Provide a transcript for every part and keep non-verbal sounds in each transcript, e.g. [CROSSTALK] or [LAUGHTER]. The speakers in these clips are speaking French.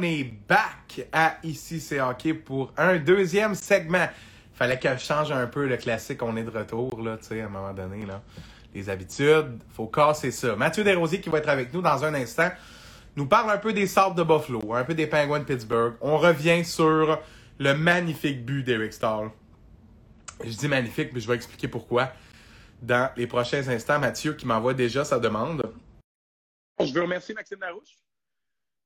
on est back à Ici c'est hockey pour un deuxième segment. Fallait que je change un peu le classique, on est de retour, là, tu sais, à un moment donné, là. Les habitudes, faut casser ça. Mathieu Desrosiers qui va être avec nous dans un instant nous parle un peu des Sabres de Buffalo, un peu des Penguins de Pittsburgh. On revient sur le magnifique but d'Eric Stahl. Je dis magnifique, mais je vais expliquer pourquoi dans les prochains instants. Mathieu qui m'envoie déjà sa demande. Je veux remercier Maxime Larouche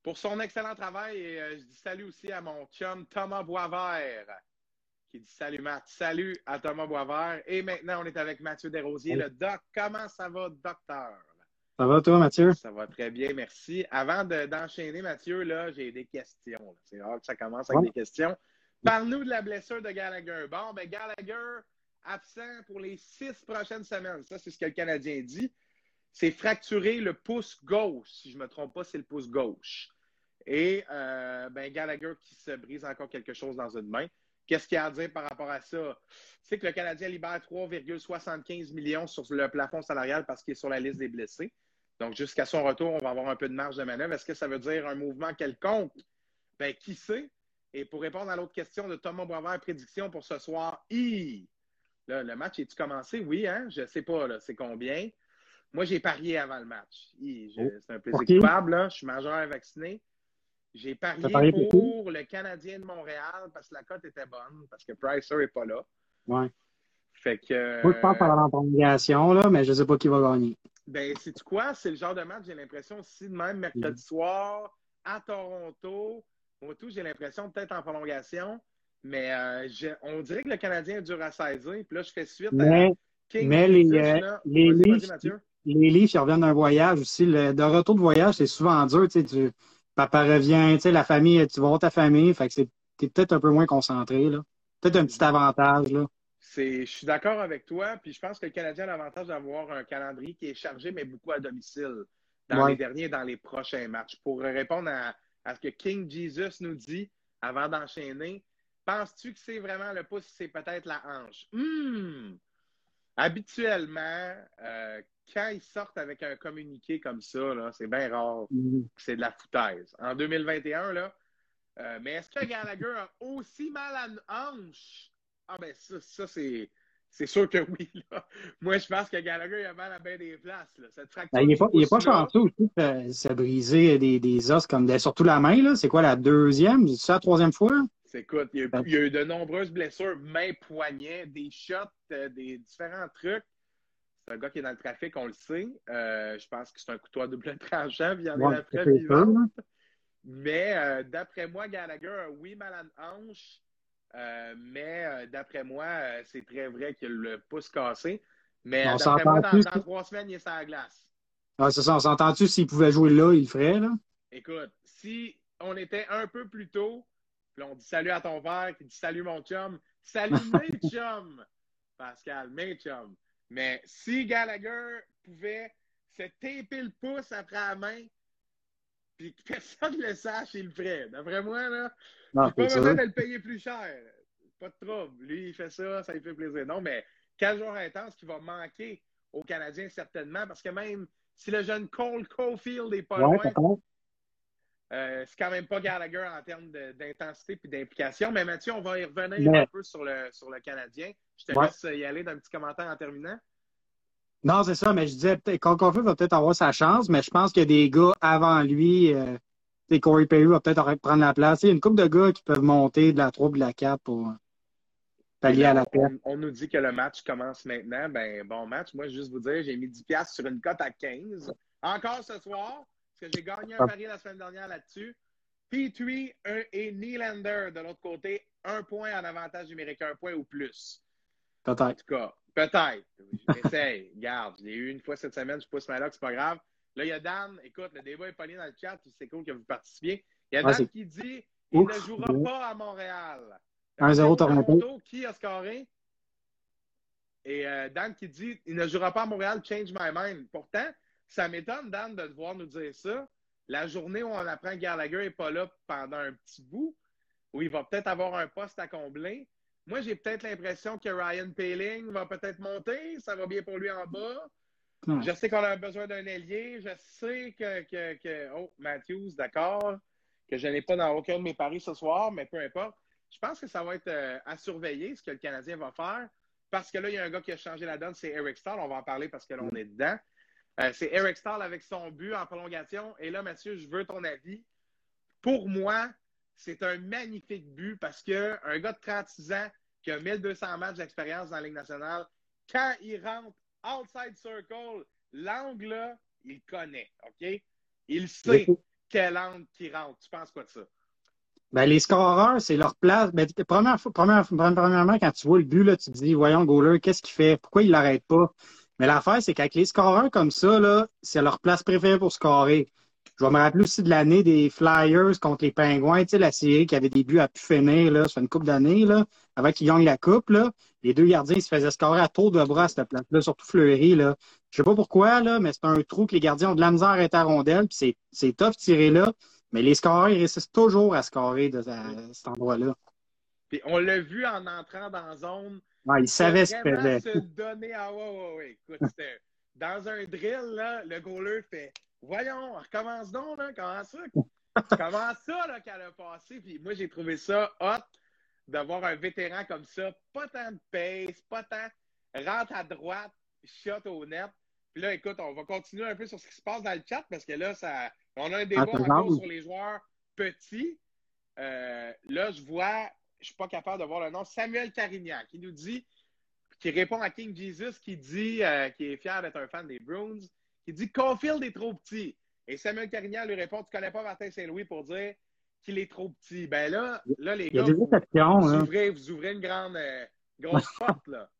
pour son excellent travail et euh, je dis salut aussi à mon chum Thomas Boisvert qui dit salut Matt. Salut à Thomas Boisvert. Et maintenant, on est avec Mathieu Desrosiers, le doc. Comment ça va, docteur? Ça va, toi, Mathieu? Ça va très bien, merci. Avant d'enchaîner, Mathieu, là, j'ai des questions. C'est rare que ça commence avec des questions. Parle-nous de la blessure de Gallagher. Bon, ben Gallagher, absent pour les six prochaines semaines. Ça, c'est ce que le Canadien dit. C'est fracturé le pouce gauche. Si je ne me trompe pas, c'est le pouce gauche. Et euh, ben, Gallagher qui se brise encore quelque chose dans une main. Qu'est-ce qu'il y a à dire par rapport à ça? C'est que le Canadien libère 3,75 millions sur le plafond salarial parce qu'il est sur la liste des blessés. Donc, jusqu'à son retour, on va avoir un peu de marge de manœuvre. Est-ce que ça veut dire un mouvement quelconque? Ben, qui sait? Et pour répondre à l'autre question de Thomas Boisvert, prédiction pour ce soir, le match est-tu commencé? Oui, hein? Je ne sais pas, c'est combien? Moi, j'ai parié avant le match. Oh. C'est un plaisir coupable, Je suis majeur et vacciné. J'ai parié, pour le Canadien de Montréal parce que la cote était bonne, parce que Pricer n'est pas là. Ouais. Fait que. Moi, je pense par la prolongation, là, mais je ne sais pas qui va gagner. Ben, c'est quoi? C'est le genre de match, j'ai l'impression, si de même, mercredi mm. soir, à Toronto, moi, tout, j'ai l'impression, peut-être en prolongation, mais euh, on dirait que le Canadien est dur à saisir. Puis là, je fais suite mais, à King mais les, euh, les, les livres, ils reviennent d'un voyage aussi. Le, de retour de voyage, c'est souvent dur. Tu sais, tu, papa revient, tu sais, la famille, tu vas voir ta famille. Fait que t'es peut-être un peu moins concentré, là. Peut-être un petit avantage, là. Je suis d'accord avec toi, puis je pense que le Canadien a l'avantage d'avoir un calendrier qui est chargé, mais beaucoup à domicile dans les derniers et dans les prochains matchs. Pour répondre à, ce que King Jesus nous dit avant d'enchaîner, penses-tu que c'est vraiment le pouce, c'est peut-être la hanche? Hmm. Habituellement, euh, quand ils sortent avec un communiqué comme ça, c'est bien rare mm-hmm. c'est de la foutaise. En 2021, là, euh, mais est-ce que Gallagher a aussi mal à une hanche? Ah ben ça, ça c'est. C'est sûr que oui. Là. Moi, je pense que Gallagher a mal à bien des places. Là. Cette ben, il n'est pas, il pas chanceux aussi de se briser des, des os comme des, surtout la main. C'est quoi la deuxième? C'est la troisième fois? Écoute, il y, a, ben. il y, a, eu de nombreuses blessures, mains, poignets, des shots, euh, des différents trucs. C'est un gars qui est dans le trafic, on le sait. Euh, je pense que c'est un couteau à double [LAUGHS] tranchant, il y en a la preuve vivante. Mais euh, d'après moi, Gallagher a oui mal à hanche, mais d'après moi, c'est très vrai qu'il a le pouce cassé. Mais d'après moi, dans, trois semaines, il est sur la glace. Ah, c'est ça. On s'entend-tu s'il pouvait jouer là, il le ferait, là? Écoute, si on était un peu plus tôt, puis on dit salut à ton père, qui dit salut mon chum, salut [LAUGHS] mes chums, Pascal, mes chums. Mais si Gallagher pouvait se taper le pouce après la main, puis que personne ne le sache, il le ferait. D'après moi, là, non, pas besoin de le payer plus cher. Pas de trouble. Lui, il fait ça, ça lui fait plaisir. Non, mais quel jour intense qui va manquer aux Canadiens, certainement, parce que même si le jeune Cole Caulfield n'est pas loin, euh, c'est quand même pas Gallagher en termes d'intensité et d'implication. Mais Mathieu, on va y revenir un peu sur le, sur le Canadien. Je te laisse y aller d'un petit commentaire en terminant. Non, c'est ça, mais je disais, Caulfield va peut-être avoir sa chance, mais je pense qu'il y a des gars avant lui. Euh, Corey Perry va peut-être prendre la place. Il y a une couple de gars qui peuvent monter de la 3 de la 4 pour pallier à la perte. On, nous dit que le match commence maintenant. Ben, bon match. Moi, je juste vous dire, j'ai mis 10$ sur une cote à 15. Encore ce soir, parce que j'ai gagné un ah. pari la semaine dernière là-dessus. Petrie et Nylander de l'autre côté, un point en avantage numérique, un point ou plus. Peut-être. En tout cas, peut-être. J'essaye. [LAUGHS] Garde, je l'ai eu une fois cette semaine, je pousse ma lock, c'est pas grave. Là, il y a Dan. Écoute, le débat est pas lié dans le chat, c'est cool que vous participiez. Il y a Dan qui dit il ne jouera pas à Montréal. 1-0 Toronto. Qui a scoré? Et euh, Dan qui dit il ne jouera pas à Montréal, change my mind. Pourtant, ça m'étonne, Dan, de devoir nous dire ça. La journée où on apprend que Gallagher n'est pas là pendant un petit bout, où il va peut-être avoir un poste à combler. Moi, j'ai peut-être l'impression que Ryan Paling va peut-être monter. Ça va bien pour lui en bas. Je sais qu'on a besoin d'un ailier. Je sais que, que, Oh, Matthews, d'accord. que je n'ai pas dans aucun de mes paris ce soir, mais peu importe. Je pense que ça va être euh, à surveiller ce que le Canadien va faire. Parce que là, il y a un gars qui a changé la donne, c'est Eric Stahl. On va en parler parce que là, on est dedans. Euh, c'est Eric Stahl avec son but en prolongation. Et là, Mathieu, je veux ton avis. Pour moi, c'est un magnifique but parce qu'un gars de 36 ans qui a 1200 matchs d'expérience dans la Ligue nationale, quand il rentre outside circle, l'angle, il connaît, OK? Il sait quel angle qui rentre. Tu penses quoi de ça? Ben, les scoreurs, c'est leur place. Ben, première, première, premièrement, quand tu vois le but, là, tu te dis, voyons, le goaler, qu'est-ce qu'il fait? Pourquoi il l'arrête pas? Mais l'affaire, c'est qu'avec les scoreurs comme ça, c'est leur place préférée pour scorer. Je vais me rappeler aussi de l'année des Flyers contre les Pingouins, tu sais, la série qui avait des buts à pu finir, là, sur une coupe d'années, là, avant qu'ils gagnent la coupe, là. Les deux gardiens, se faisaient scorer à tour de bras à cette place-là, surtout Fleury, là. Je sais pas pourquoi, là, mais c'est un trou que les gardiens ont de la misère à être à rondelle, puis c'est tough tirer là. Mais les scoreurs, ils réussissent toujours à scorer de cet endroit-là. On l'a vu en entrant dans la zone. Ouais, ils savaient ce qu'il faisait. se donner à ouais, ouais, ouais. Écoute, dans un drill, là, le goaler fait Voyons, recommence donc, là, comment ça? comment ça là, qu'elle a passé? Puis moi, j'ai trouvé ça hot d'avoir un vétéran comme ça. Pas tant de pace, pas tant rentre à droite, shot au net. Puis là, écoute, on va continuer un peu sur ce qui se passe dans le chat parce que là, ça, on a un débat ah, encore sur les joueurs petits. Euh, là, je vois, je suis pas capable de voir le nom, Samuel Carignan, qui nous dit, qui répond à King Jesus, qui dit, euh, qui est fier d'être un fan des Bruins, qui dit Caulfield est trop petit. Et Samuel Carignan lui répond, tu connais pas Martin Saint-Louis pour dire qu'il est trop petit. Ben là, là les gars, vous, hein. ouvrez, vous, ouvrez, une grande, euh, grosse [LAUGHS] porte, là.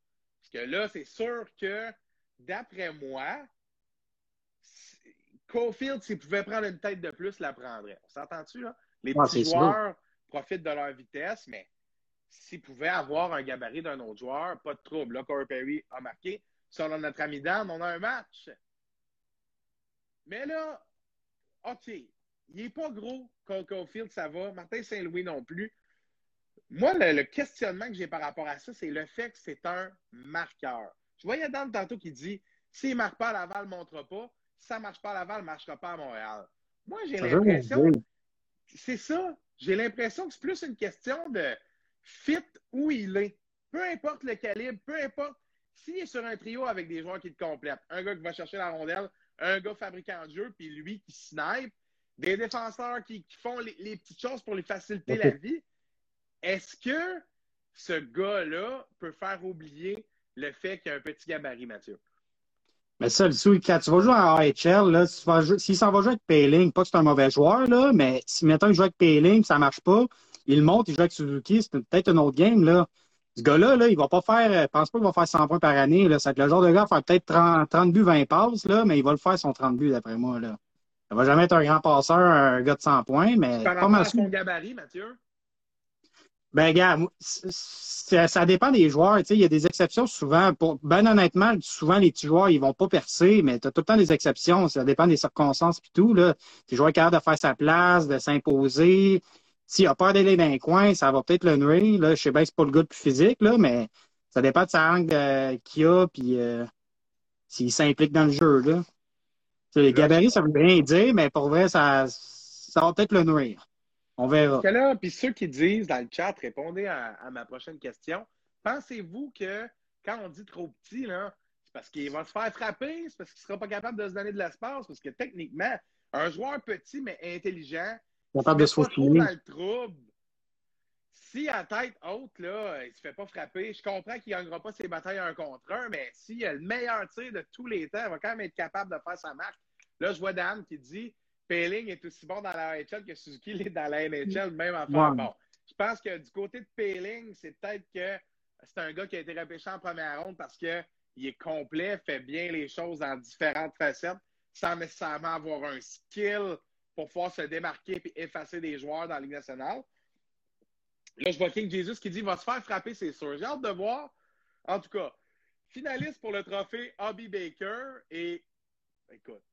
Parce que là, c'est sûr que d'après moi, Cofield, s'il pouvait prendre une tête de plus, la prendrait. On s'entend-tu, là? Les ah, petits joueurs profitent de leur vitesse, mais s'il pouvait avoir un gabarit d'un autre joueur, pas de trouble. Là, Corey Perry a marqué. Selon notre ami Dan, on a un match. Mais là, OK, il n'est pas gros, Cole Caulfield, ça va. Martin Saint-Louis non plus. Moi, le, questionnement que j'ai par rapport à ça, c'est le fait que c'est un marqueur. Je voyais Dan tantôt qui dit s'il ne marque pas, Laval ne montre pas. Si ça ne marche pas à Laval, ne marchera pas à Montréal. Moi, j'ai l'impression. C'est ça. J'ai l'impression que c'est plus une question de fit où il est. Peu importe le calibre, peu importe. S'il est sur un trio avec des joueurs qui le complètent, un gars qui va chercher la rondelle, un gars fabricant de jeu, puis lui qui snipe, des défenseurs qui, font les, petites choses pour lui faciliter la vie, est-ce que ce gars-là peut faire oublier le fait qu'il y a un petit gabarit, Mathieu? Mais ça, quand tu vas jouer en AHL, s'il s'en va jouer avec Payling, pas que c'est un mauvais joueur, là, mais si maintenant il joue avec Payling, ça marche pas, il monte, il joue avec Suzuki, c'est peut-être un autre game, là. Ce gars-là, là, il va pas faire, je pense pas qu'il va faire 100 points par année, là. C'est le genre de gars faire peut-être 30, 30, buts, 20 passes, là, mais il va le faire son 30 buts, d'après moi, là. Il va jamais être un grand passeur, un gars de 100 points, mais. Par rapport à son gabarit, Mathieu? Ben, gars, ça, dépend des joueurs. il y a des exceptions souvent. Pour, ben honnêtement, souvent, les petits joueurs, ils vont pas percer, mais tu as tout le temps des exceptions. Ça dépend des circonstances et tout. Là. Les joueurs capables de faire sa place, de s'imposer. S'il a peur d'aller dans un coin, ça va peut-être le nuire. Là. Je sais bien que c'est pas le gars le plus physique, là, mais ça dépend de sa langue qu'il a puis euh, s'il s'implique dans le jeu. Là. Les gabarits, ça veut rien dire, mais pour vrai, ça, ça va peut-être le nuire. On verra. puis ceux qui disent dans le chat, répondez à, ma prochaine question. Pensez-vous que quand on dit trop petit, c'est parce qu'il va se faire frapper, c'est parce qu'il ne sera pas capable de se donner de l'espace, parce que techniquement, un joueur petit mais intelligent, capable de se trop dans le trouble. Si à tête haute, là, il ne se fait pas frapper, je comprends qu'il ne gagnera pas ses batailles un contre un, mais s'il a le meilleur tir de tous les temps, il va quand même être capable de faire sa marque. Là, je vois Dan qui dit Payling est aussi bon dans la NHL que Suzuki l'est dans la NHL, même en Bon, je pense que du côté de Payling, c'est peut-être que c'est un gars qui a été repêché en première ronde parce qu'il est complet, fait bien les choses en différentes facettes, sans nécessairement avoir un skill pour pouvoir se démarquer et effacer des joueurs dans la Ligue nationale. Là, je vois King Jesus qui dit va se faire frapper, c'est sûr. J'ai hâte de voir. En tout cas, finaliste pour le trophée Hobby Baker. Et écoute,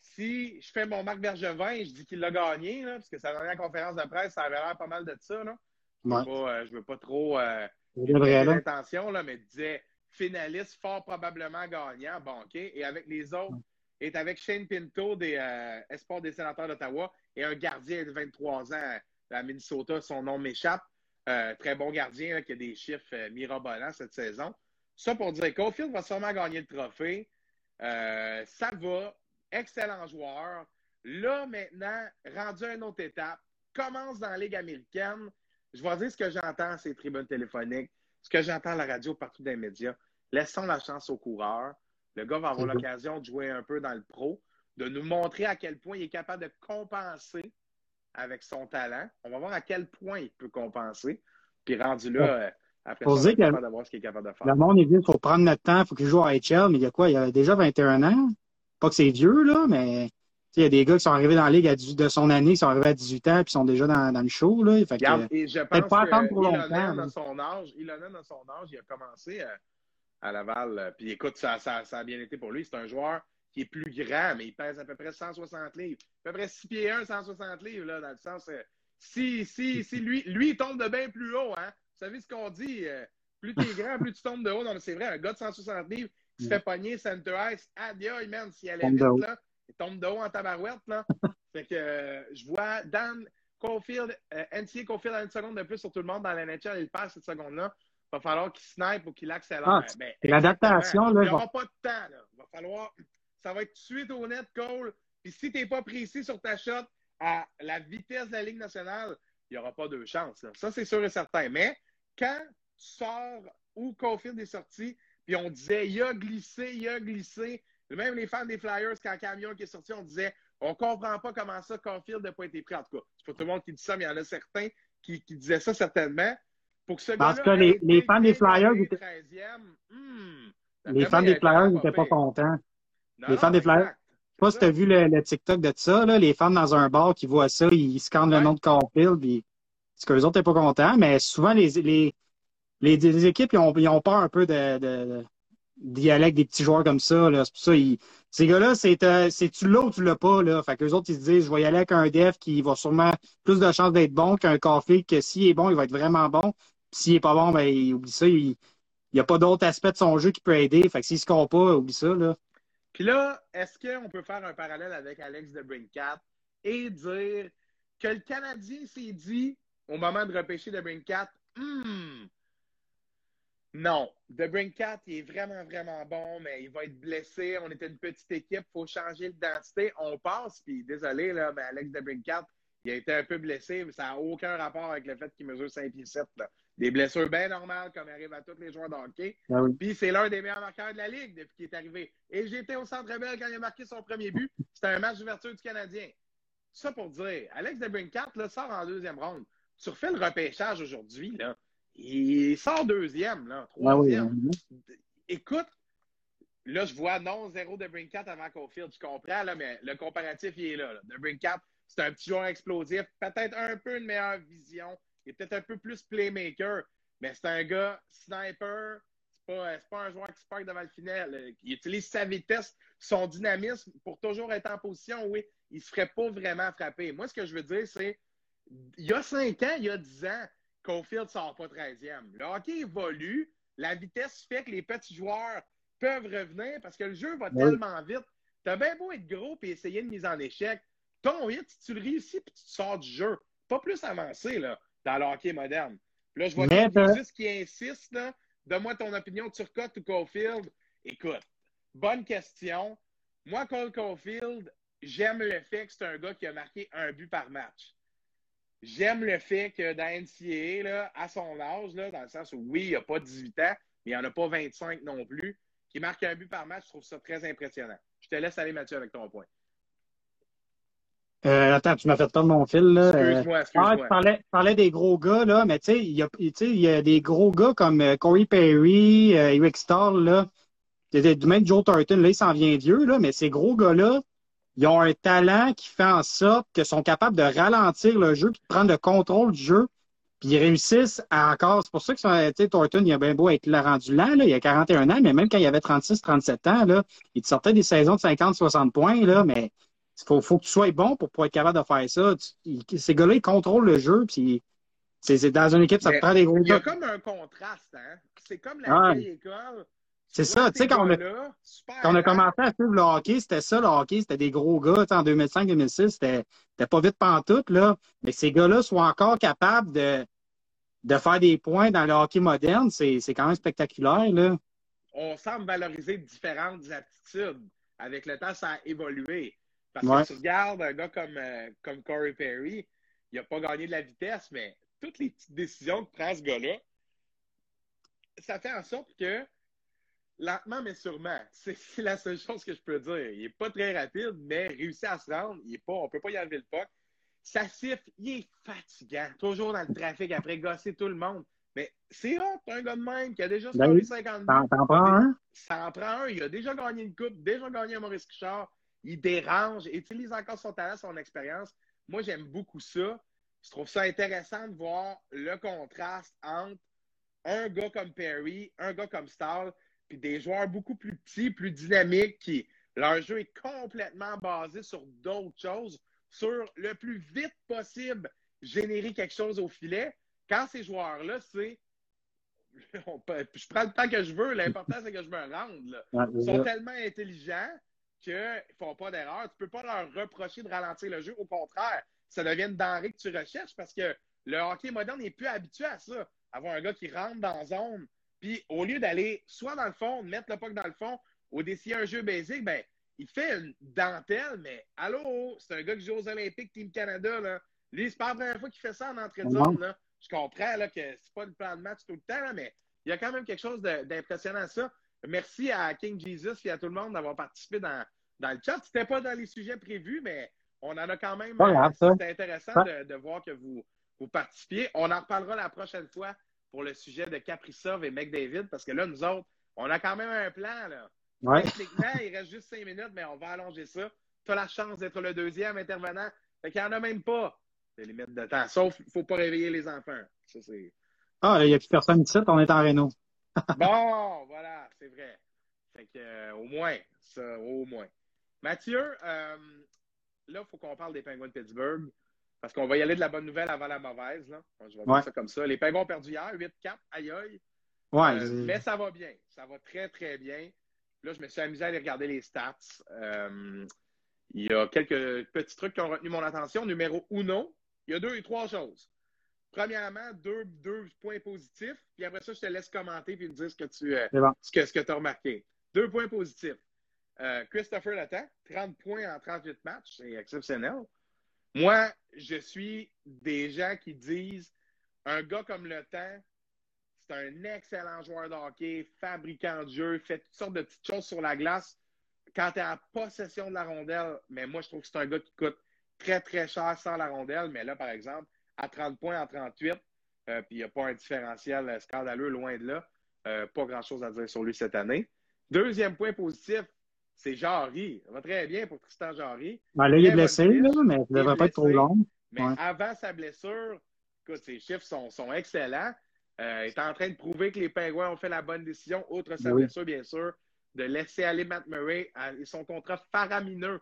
si je fais mon Marc Bergevin et je dis qu'il l'a gagné, là, parce que sa dernière conférence de presse, ça avait l'air pas mal de ça. Là. Je ne veux, euh, veux, pas trop euh, l'intention, mais il disait finaliste fort probablement gagnant. Bon, OK. Et avec les autres est avec Shane Pinto des euh, Espoirs des Sénateurs d'Ottawa et un gardien de 23 ans à Minnesota. Son nom m'échappe. Euh, très bon gardien qui a des chiffres euh, mirabolants cette saison. Ça pour dire qu'Ofield va sûrement gagner le trophée. ça va. Excellent joueur. Là, maintenant, rendu à une autre étape, commence dans la Ligue américaine. Je vais dire ce que j'entends à ces tribunes téléphoniques, ce que j'entends à la radio partout dans les médias. Laissons la chance aux coureurs. Le gars va avoir l'occasion de jouer un peu dans le pro, de nous montrer à quel point il est capable de compenser avec son talent. On va voir à quel point il peut compenser. Puis rendu là, euh, après ça, on va capable de voir ce qu'il est capable de faire. Le monde est venu, il faut prendre notre temps, il faut qu'il joue à HL, mais il y a quoi? Il y a déjà 21 ans? Pas que c'est vieux, là, mais il y a des gars qui sont arrivés dans la ligue à de son année, qui sont arrivés à 18 ans, puis sont déjà dans, dans le show. Là. Fait que, et je pense pas attendre pour longtemps. Dans son âge, Ilonen, dans son âge, il a commencé à, à Laval. Puis écoute, ça, ça, ça, a bien été pour lui. C'est un joueur qui est plus grand, mais il pèse à peu près 160 livres. À peu près 6 pieds 1, 160 livres, là, dans le sens. Euh, si, si, si lui, lui, il tombe de bien plus haut, hein. Vous savez ce qu'on dit? Euh, plus tu es grand, plus tu tombes de haut. Non, mais c'est vrai, un gars de 160 livres qui se fait pogner center ice, adieu, man, s'il allait vite, là, il tombe de haut en tabarouette, là. [LAUGHS] fait que euh, je vois Dan Caulfield, euh, NCA Caulfield a une seconde de plus sur tout le monde dans la NHL, il passe cette seconde-là. Il va falloir qu'il snipe ou qu'il accélère. Ah, ben, L'adaptation, là. Il n'y aura pas de temps, là. Il va falloir. Ça va être tout de suite au net, Cole. Puis si tu n'es pas précis sur ta shot à la vitesse de la Ligue nationale, il n'y aura pas deux chances. Ça, c'est sûr et certain. Mais quand tu sors où Caulfield est sorti, puis on disait, il a glissé, il a glissé. Même les fans des Flyers, quand le camion qui est sorti, on disait, on comprend pas comment ça, Caulfield n'a pas été pris. En tout cas, c'est pas tout le monde qui dit ça, mais il y en a certains qui, qui disaient ça certainement. Pour que ce que les, les fans des Flyers étaient. Hmm, les fans des Flyers n'étaient pas contents. les fans des Flyers. Je sais pas si tu as vu le, TikTok de ça, là, les fans dans un bar qui voient ça, ils scannent le nom de Caulfield, puis parce que les autres n'étaient pas contents, mais souvent les, les, les, équipes, ils ont, ils ont peur un peu de, de, d'y aller avec des petits joueurs comme ça. Là. C'est pour ça, ces gars-là, c'est, euh, c'est tu l'as ou tu l'as pas. Là? Fait que les autres, ils se disent, je vais y aller avec un def qui va sûrement plus de chances d'être bon qu'un café, que s'il est bon, il va être vraiment bon. S'il est pas bon, ben, il oublie ça. Il n'y a pas d'autre aspect de son jeu qui peut aider. Fait que s'il se score pas, oublie ça. Là. Puis là, est-ce qu'on peut faire un parallèle avec Alex de Brinkat et dire que le Canadien s'est dit, au moment de repêcher de Brinkat, hum, non. The Brinkat, il est vraiment, vraiment bon, mais il va être blessé. On était une petite équipe, il faut changer d'identité. On passe, puis désolé, là, mais Alex de Brinkat, il a été un peu blessé, mais ça n'a aucun rapport avec le fait qu'il mesure 5 pieds 7. Des blessures bien normales, comme arrive à tous les joueurs de hockey. Ah puis c'est l'un des meilleurs marqueurs de la Ligue depuis qu'il est arrivé. Et j'étais au Centre Bell quand il a marqué son premier but. C'était un match d'ouverture du Canadien. Ça pour dire, Alex de Brinkat sort en deuxième ronde. Tu refais le repêchage aujourd'hui, là. Il sort deuxième, là, troisième. Écoute, là, je vois non 0 de Brinkat avant Caulfield. Je comprends, là, mais le comparatif, il est là. là. C'est un petit joueur explosif, peut-être un peu une meilleure vision. Il est peut-être un peu plus playmaker, mais c'est un gars sniper. C'est pas, pas un joueur qui se parque devant le final. Il utilise sa vitesse, son dynamisme pour toujours être en position. Oui, il ne se ferait pas vraiment frapper. Moi, ce que je veux dire, c'est il y a cinq ans, il y a dix ans, Cofield ne sort pas 13e. Le hockey évolue. La vitesse fait que les petits joueurs peuvent revenir parce que le jeu va tellement vite. Tu as bien beau être gros et essayer une mise en échec. Ton hit, tu le réussis puis tu te sors du jeu. Pas plus avancé là, dans le hockey moderne. là, je vois juste qui insiste. Donne-moi ton opinion, Turcotte ou Caulfield. Écoute, bonne question. Moi, Cole Caulfield, j'aime le fait que c'est un gars qui a marqué un but par match. J'aime le fait que dans NCAA, là, à son âge, là, dans le sens où oui, il n'a pas 18 ans, mais il n'en a pas 25 non plus, qui marque un but par match, je trouve ça très impressionnant. Je te laisse aller, Mathieu, avec ton point. Euh, attends, tu m'as fait perdre mon fil. Là. Excuse-moi, excuse-moi. Ah, tu parlais, parlais, des gros gars, là, mais tu sais, il y, a, y a des gros gars comme euh, Corey Perry, euh, Eric Stahl, là. Même Joe Thornton, là, il s'en vient vieux, là, mais ces gros gars-là, ils ont un talent qui fait en sorte qu'ils sont capables de ralentir le jeu, puis de prendre le contrôle du jeu, puis ils réussissent à encore. C'est pour ça que Thornton, il a bien beau être là, rendu là, là, il a 41 ans, mais même quand il avait 36, 37 ans, là, il sortait des saisons de 50, 60 points, là, mais il faut, faut que tu sois bon pour pouvoir être capable de faire ça. ces gars-là, ils contrôlent le jeu, puis c'est dans une équipe, ça te prend des gros Il y a comme un contraste, hein? C'est comme la vieille école C'est ça, tu sais, quand, on a, quand on a commencé à suivre le hockey, c'était ça, le hockey, c'était des gros gars, en 2005-2006, c'était pas vite pantoute, là. Mais ces gars-là sont encore capables de, de faire des points dans le hockey moderne, c'est quand même spectaculaire, là. On semble valoriser différentes aptitudes. Avec le temps, ça a évolué. Parce que tu regardes un gars comme, euh, comme Corey Perry, il n'a pas gagné de la vitesse, mais toutes les petites décisions que prend ce gars-là, ça fait en sorte que lentement mais sûrement, [LAUGHS] c'est la seule chose que je peux dire. Il n'est pas très rapide, mais réussit à se rendre. Il est pas, on ne peut pas y enlever le puck. Ça siffle, il est fatigant. Toujours dans le trafic après gosser tout le monde. Mais c'est honte, un gars de même qui a déjà ben scoré 50 Ça en prend un? Ça en prend un. Il a déjà gagné une coupe, déjà gagné un Maurice Richard. Il dérange, utilise encore son talent, son expérience. Moi, j'aime beaucoup ça. Je trouve ça intéressant de voir le contraste entre un gars comme Perry, un gars comme Stahl, puis des joueurs beaucoup plus petits, plus dynamiques, qui leur jeu est complètement basé sur d'autres choses, sur le plus vite possible générer quelque chose au filet. Quand ces joueurs-là, c'est [LAUGHS] je prends le temps que je veux, l'important c'est que je me rende. Ils sont tellement intelligents qu'ils ne font pas d'erreur. Tu ne peux pas leur reprocher de ralentir le jeu. Au contraire, ça devient une denrée que tu recherches parce que le hockey moderne n'est plus habitué à ça. Avoir un gars qui rentre dans la zone, puis au lieu d'aller soit dans le fond, mettre le puck dans le fond, ou d'essayer un jeu basique, ben, il fait une dentelle, mais allô, c'est un gars qui joue aux Olympiques Team Canada. Là. Lui, c'est pas la première fois qu'il fait ça en entrée de zone. Là. Je comprends là, que c'est pas le plan de match tout le temps, mais il y a quand même quelque chose d'impressionnant à ça. Merci à King Jesus et à tout le monde d'avoir participé dans, dans le chat. C'était pas dans les sujets prévus, mais on en a quand même. C'était intéressant de, voir que vous, vous participiez. On en reparlera la prochaine fois pour le sujet de Kaprizov et McDavid, parce que là, nous autres, on a quand même un plan. Là. Techniquement, il reste juste cinq minutes, mais on va allonger ça. Tu as la chance d'être le deuxième intervenant. Fait qu'il n'y en a même pas de limite de temps. Sauf qu'il ne faut pas réveiller les enfants. Ça, ah, il n'y a plus personne ici, on est en Renault. [LAUGHS] bon, voilà, c'est vrai. Fait que, euh, au moins, ça, au moins. Mathieu, euh, là, il faut qu'on parle des Penguins de Pittsburgh. Parce qu'on va y aller de la bonne nouvelle avant la mauvaise. Là. Je vais dire ça comme ça. Les Penguins ont perdu hier, 8-4, aïe aïe. Ouais, euh, mais ça va bien. Ça va très, très bien. Là, je me suis amusé à aller regarder les stats. Euh, il y a quelques petits trucs qui ont retenu mon attention. Numéro uno, il y a deux et trois choses. Premièrement, deux, deux points positifs. Puis après ça, je te laisse commenter puis me dire ce que tu ce que, ce que as remarqué. Deux points positifs. Euh, Christopher Letang, 30 points en 38 matchs, c'est exceptionnel. Moi, je suis des gens qui disent un gars comme Letang, c'est un excellent joueur de hockey, fabricant de jeu, fait toutes sortes de petites choses sur la glace quand tu es en possession de la rondelle. Mais moi, je trouve que c'est un gars qui coûte très, très cher sans la rondelle. Mais là, par exemple, à 30 points en 38, euh, puis il n'y a pas un différentiel scandaleux, loin de là. Euh, pas grand-chose à dire sur lui cette année. Deuxième point positif, c'est Jarry. Ça va très bien pour Tristan Jarry. Ben, là, il est blessé, là, mais ça ne devrait pas être trop long. Mais avant sa blessure, écoute, ses chiffres sont, sont excellents. Euh, il est en train de prouver que les Pingouins ont fait la bonne décision, outre sa blessure, bien sûr, de laisser aller Matt Murray et son contrat faramineux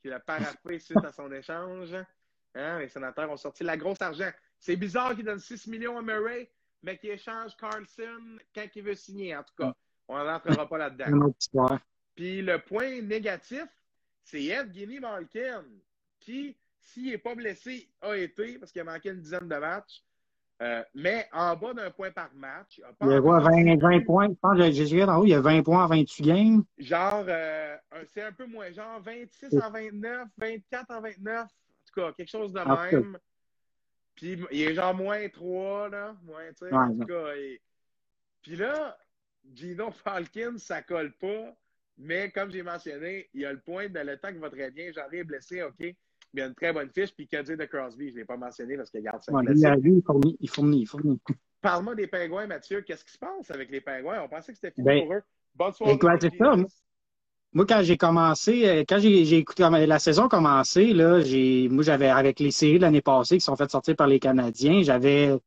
qu'il a paraffé suite à son échange. Hein, les sénateurs ont sorti la grosse argent. C'est bizarre qu'il donne 6 millions à Murray, mais qu'il échange Carlson quand il veut signer, en tout cas. On n'entrera pas là-dedans. [LAUGHS] Puis le point négatif, c'est Evgeny Malkin, qui, s'il n'est pas blessé, a été, parce qu'il a manqué une dizaine de matchs, euh, mais en bas d'un point par match. Il, y a 20, 20 points? Je pense j'ai en haut, il y a 20 points en 28 games? Genre, euh, c'est un peu moins, genre 26 en 29, 24 en 29. En tout cas, quelque chose de même. Puis il est genre moins 3, là. Moins, tu sais, en tout cas. Puis là, Gino [LAUGHS] Falcon, ça colle pas. Mais comme j'ai mentionné, il y a le point de le temps qui va très bien. J'en ai blessé, OK. Mais il y a une très bonne fiche. Puis que dire de Crosby, je ne l'ai pas mentionné parce qu'il garde ça. Ouais, il, a, il fournit, il fournit, il fournit. Parle-moi des pingouins, Mathieu. Qu'est-ce qui se passe avec les pingouins? On pensait que c'était fini ben, pour eux. Bonne soirée. ça. Moi, quand j'ai commencé, euh, quand j'ai écouté la saison commencé, là, j'ai, moi, j'avais, avec les séries de l'année passée qui sont faites sortir par les Canadiens, j'avais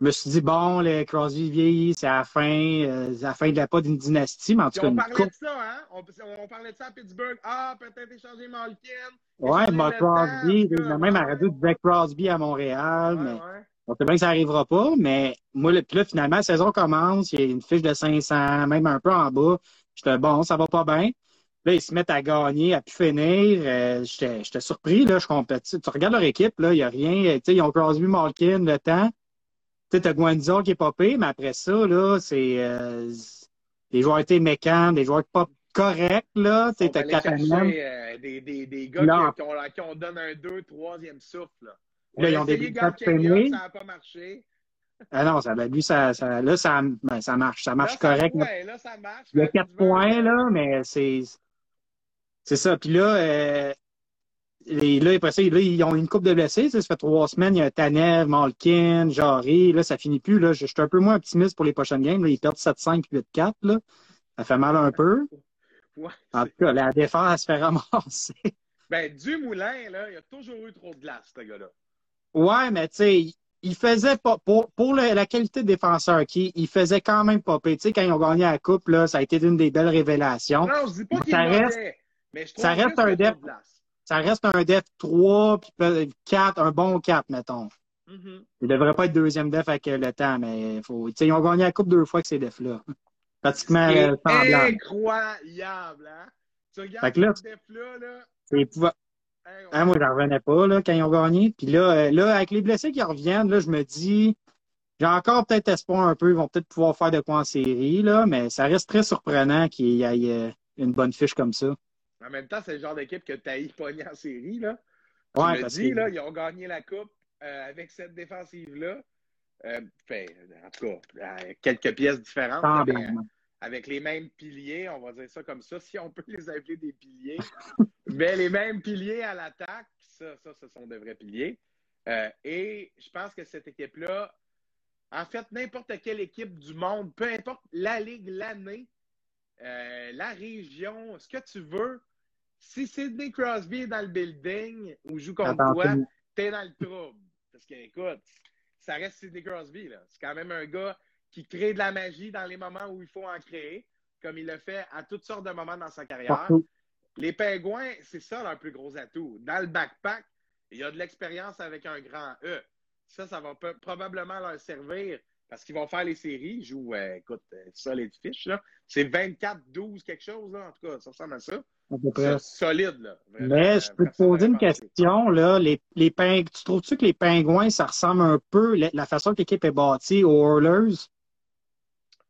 je me suis dit, bon, le Crosby vieillit, c'est la fin, euh, la fin de la pas d'une dynastie, mais en tout cas. On parlait de ça, hein? On, parlait de ça à Pittsburgh. Ah, peut-être échanger Malkin. Ouais, Mark Crosby, même à radio, disait Crosby à Montréal, mais On sait bien que ça n'arrivera pas, mais moi, le, puis là, finalement, la saison commence, il y a une fiche de 500, même un peu en bas. J'étais bon, ça va pas bien. Là, ils se mettent à gagner, à pu finir. Euh, J'étais surpris, là, je. Tu regardes leur équipe, là, il n'y a rien. ils ont Crosby, Malkin, le temps. Tu as Guanzo qui est popé, mais après ça, là, c'est euh, des joueurs étaient mécans, des joueurs pas corrects, là. Tu sais, euh, des, des, des gars qui, ont, qui ont donné un 2 troisième souffle, là. là, ils ont des de Ça n'a pas marché. Ah non, ça, ben, lui, ça, ça, là, ça, ben, ça marche. Ça marche correct. là, ça marche. Il y a quatre points, là, mais c'est. C'est ça. Puis là, euh, là, après ça, là, ils ont une coupe de blessés. Ça, fait trois semaines. Il y a Tanev, Malkin, Jarry. Là, ça finit plus. Là, je, suis un peu moins optimiste pour les prochaines games. Là, ils perdent 7-5, 8-4. Là. Ça fait mal un peu. en tout cas, la défense se fait ramasser. Ben, du moulin, là, il a toujours eu trop de glace, ce gars-là. Ouais, mais tu sais, il faisait pas pour, pour la qualité de défenseur qui il faisait quand même pas Tu sais, quand ils ont gagné la coupe, là, ça a été une des belles révélations. Non, je dis pas qu'il reste, mais je trouve ça reste un def, ça reste un def 3 puis 4, un bon 4, mettons. Mm-hmm. Il devrait pas être deuxième def avec le temps, mais faut. ils ont gagné la coupe deux fois avec ces defs-là. [LAUGHS] Pratiquement euh, incroyable, hein? Tu regardes ce def-là, là. Ah, moi, j'en revenais pas là, quand ils ont gagné. Puis là, euh, là, avec les blessés qui reviennent, là, je me dis, j'ai encore peut-être espoir un peu. Ils vont peut-être pouvoir faire de quoi en série, là, mais ça reste très surprenant qu'il y ait euh, une bonne fiche comme ça. En même temps, c'est le genre d'équipe que tu as pogné en série. Là. Ouais, je me dis, là, ils ont gagné la Coupe euh, avec cette défensive-là. Euh, en tout cas, quelques pièces différentes. avec les mêmes piliers, on va dire ça comme ça, si on peut les appeler des piliers. [LAUGHS] mais les mêmes piliers à l'attaque, ça, ça, ce sont de vrais piliers. Euh, et je pense que cette équipe-là, en fait, n'importe quelle équipe du monde, peu importe la ligue, l'année, euh, la région, ce que tu veux, si Sidney Crosby est dans le building ou joue contre toi, t'es dans le trouble. Parce que, écoute, ça reste Sidney Crosby. C'est quand même un gars qui crée de la magie dans les moments où il faut en créer, comme il le fait à toutes sortes de moments dans sa carrière. Les Pingouins, c'est ça leur plus gros atout. Dans le backpack, il y a de l'expérience avec un grand E. Ça, ça va probablement leur servir parce qu'ils vont faire les séries. Ils jouent, euh, écoute, euh, les fiches, là. C'est 24-12 quelque chose, là. En tout cas, ça ressemble à ça. solide, là. Mais je peux te poser une question, là. Les, les Tu trouves-tu que les pingouins, ça ressemble un peu, la, façon que l'équipe est bâtie aux Oilers? Tu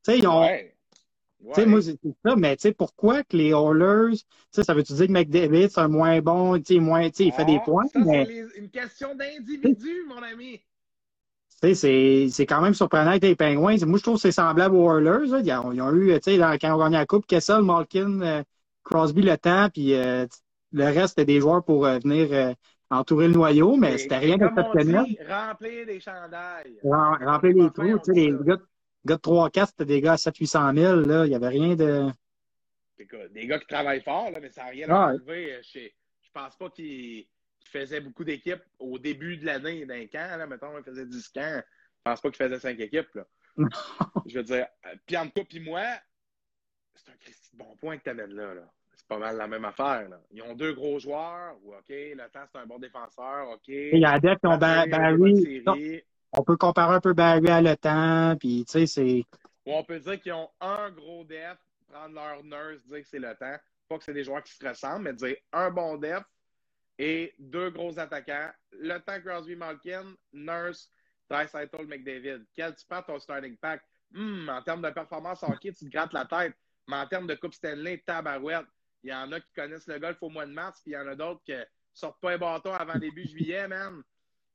sais, ils ont. Tu sais, moi, c'est ça, mais tu sais, pourquoi que les Oilers, ça veut-tu dire que McDavid, c'est un moins bon, tu sais, moins, il fait des ah, points, ça, mais... c'est une question d'individu, mon ami. C'est quand même surprenant avec les Pingouins. Moi, je trouve que c'est semblable aux Oilers. Ils, ont, eu, tu sais, quand ils ont gagné la Coupe, Kessel, Malkin, euh, Crosby le temps, puis euh, le reste, c'était des joueurs pour euh, venir entourer le noyau, mais c'était rien de cette Remplir des chandails. remplir les trous, tu sais, les gars gars de 3-4, c'était des gars à 700-800 000. Là. Il n'y avait rien de. Des gars qui travaillent fort, là, mais ça n'a rien à enlever. Je ne pense pas qu'ils faisaient beaucoup d'équipes au début de l'année d'un camp. Là, mettons, ils faisaient 10 camps. Je pense pas qu'ils faisaient 5 équipes. Là. [LAUGHS] je veux dire, puis entre toi et moi, c'est un bon point que tu amènes là. là. C'est pas mal la même affaire. Là. Ils ont deux gros joueurs. OK, le temps, c'est un bon défenseur. OK. Il y a des qui ont Barry on peut comparer un peu Barry à le temps, puis tu sais, c'est. Ou on peut dire qu'ils ont un gros def, prendre leur nurse, dire que c'est le temps. Pas que c'est des joueurs qui se ressemblent, mais dire un bon def et deux gros attaquants. Le temps Crosby Malkin, Nurse, Dreisaitl, McDavid. Quel tu prends ton starting pack? Hmm, en termes de performance hockey, tu te grattes la tête. Mais en termes de Coupe Stanley, tabarouette. Il y en a qui connaissent le golf au mois de mars, puis il y en a d'autres qui sortent pas un bâton avant début juillet, man.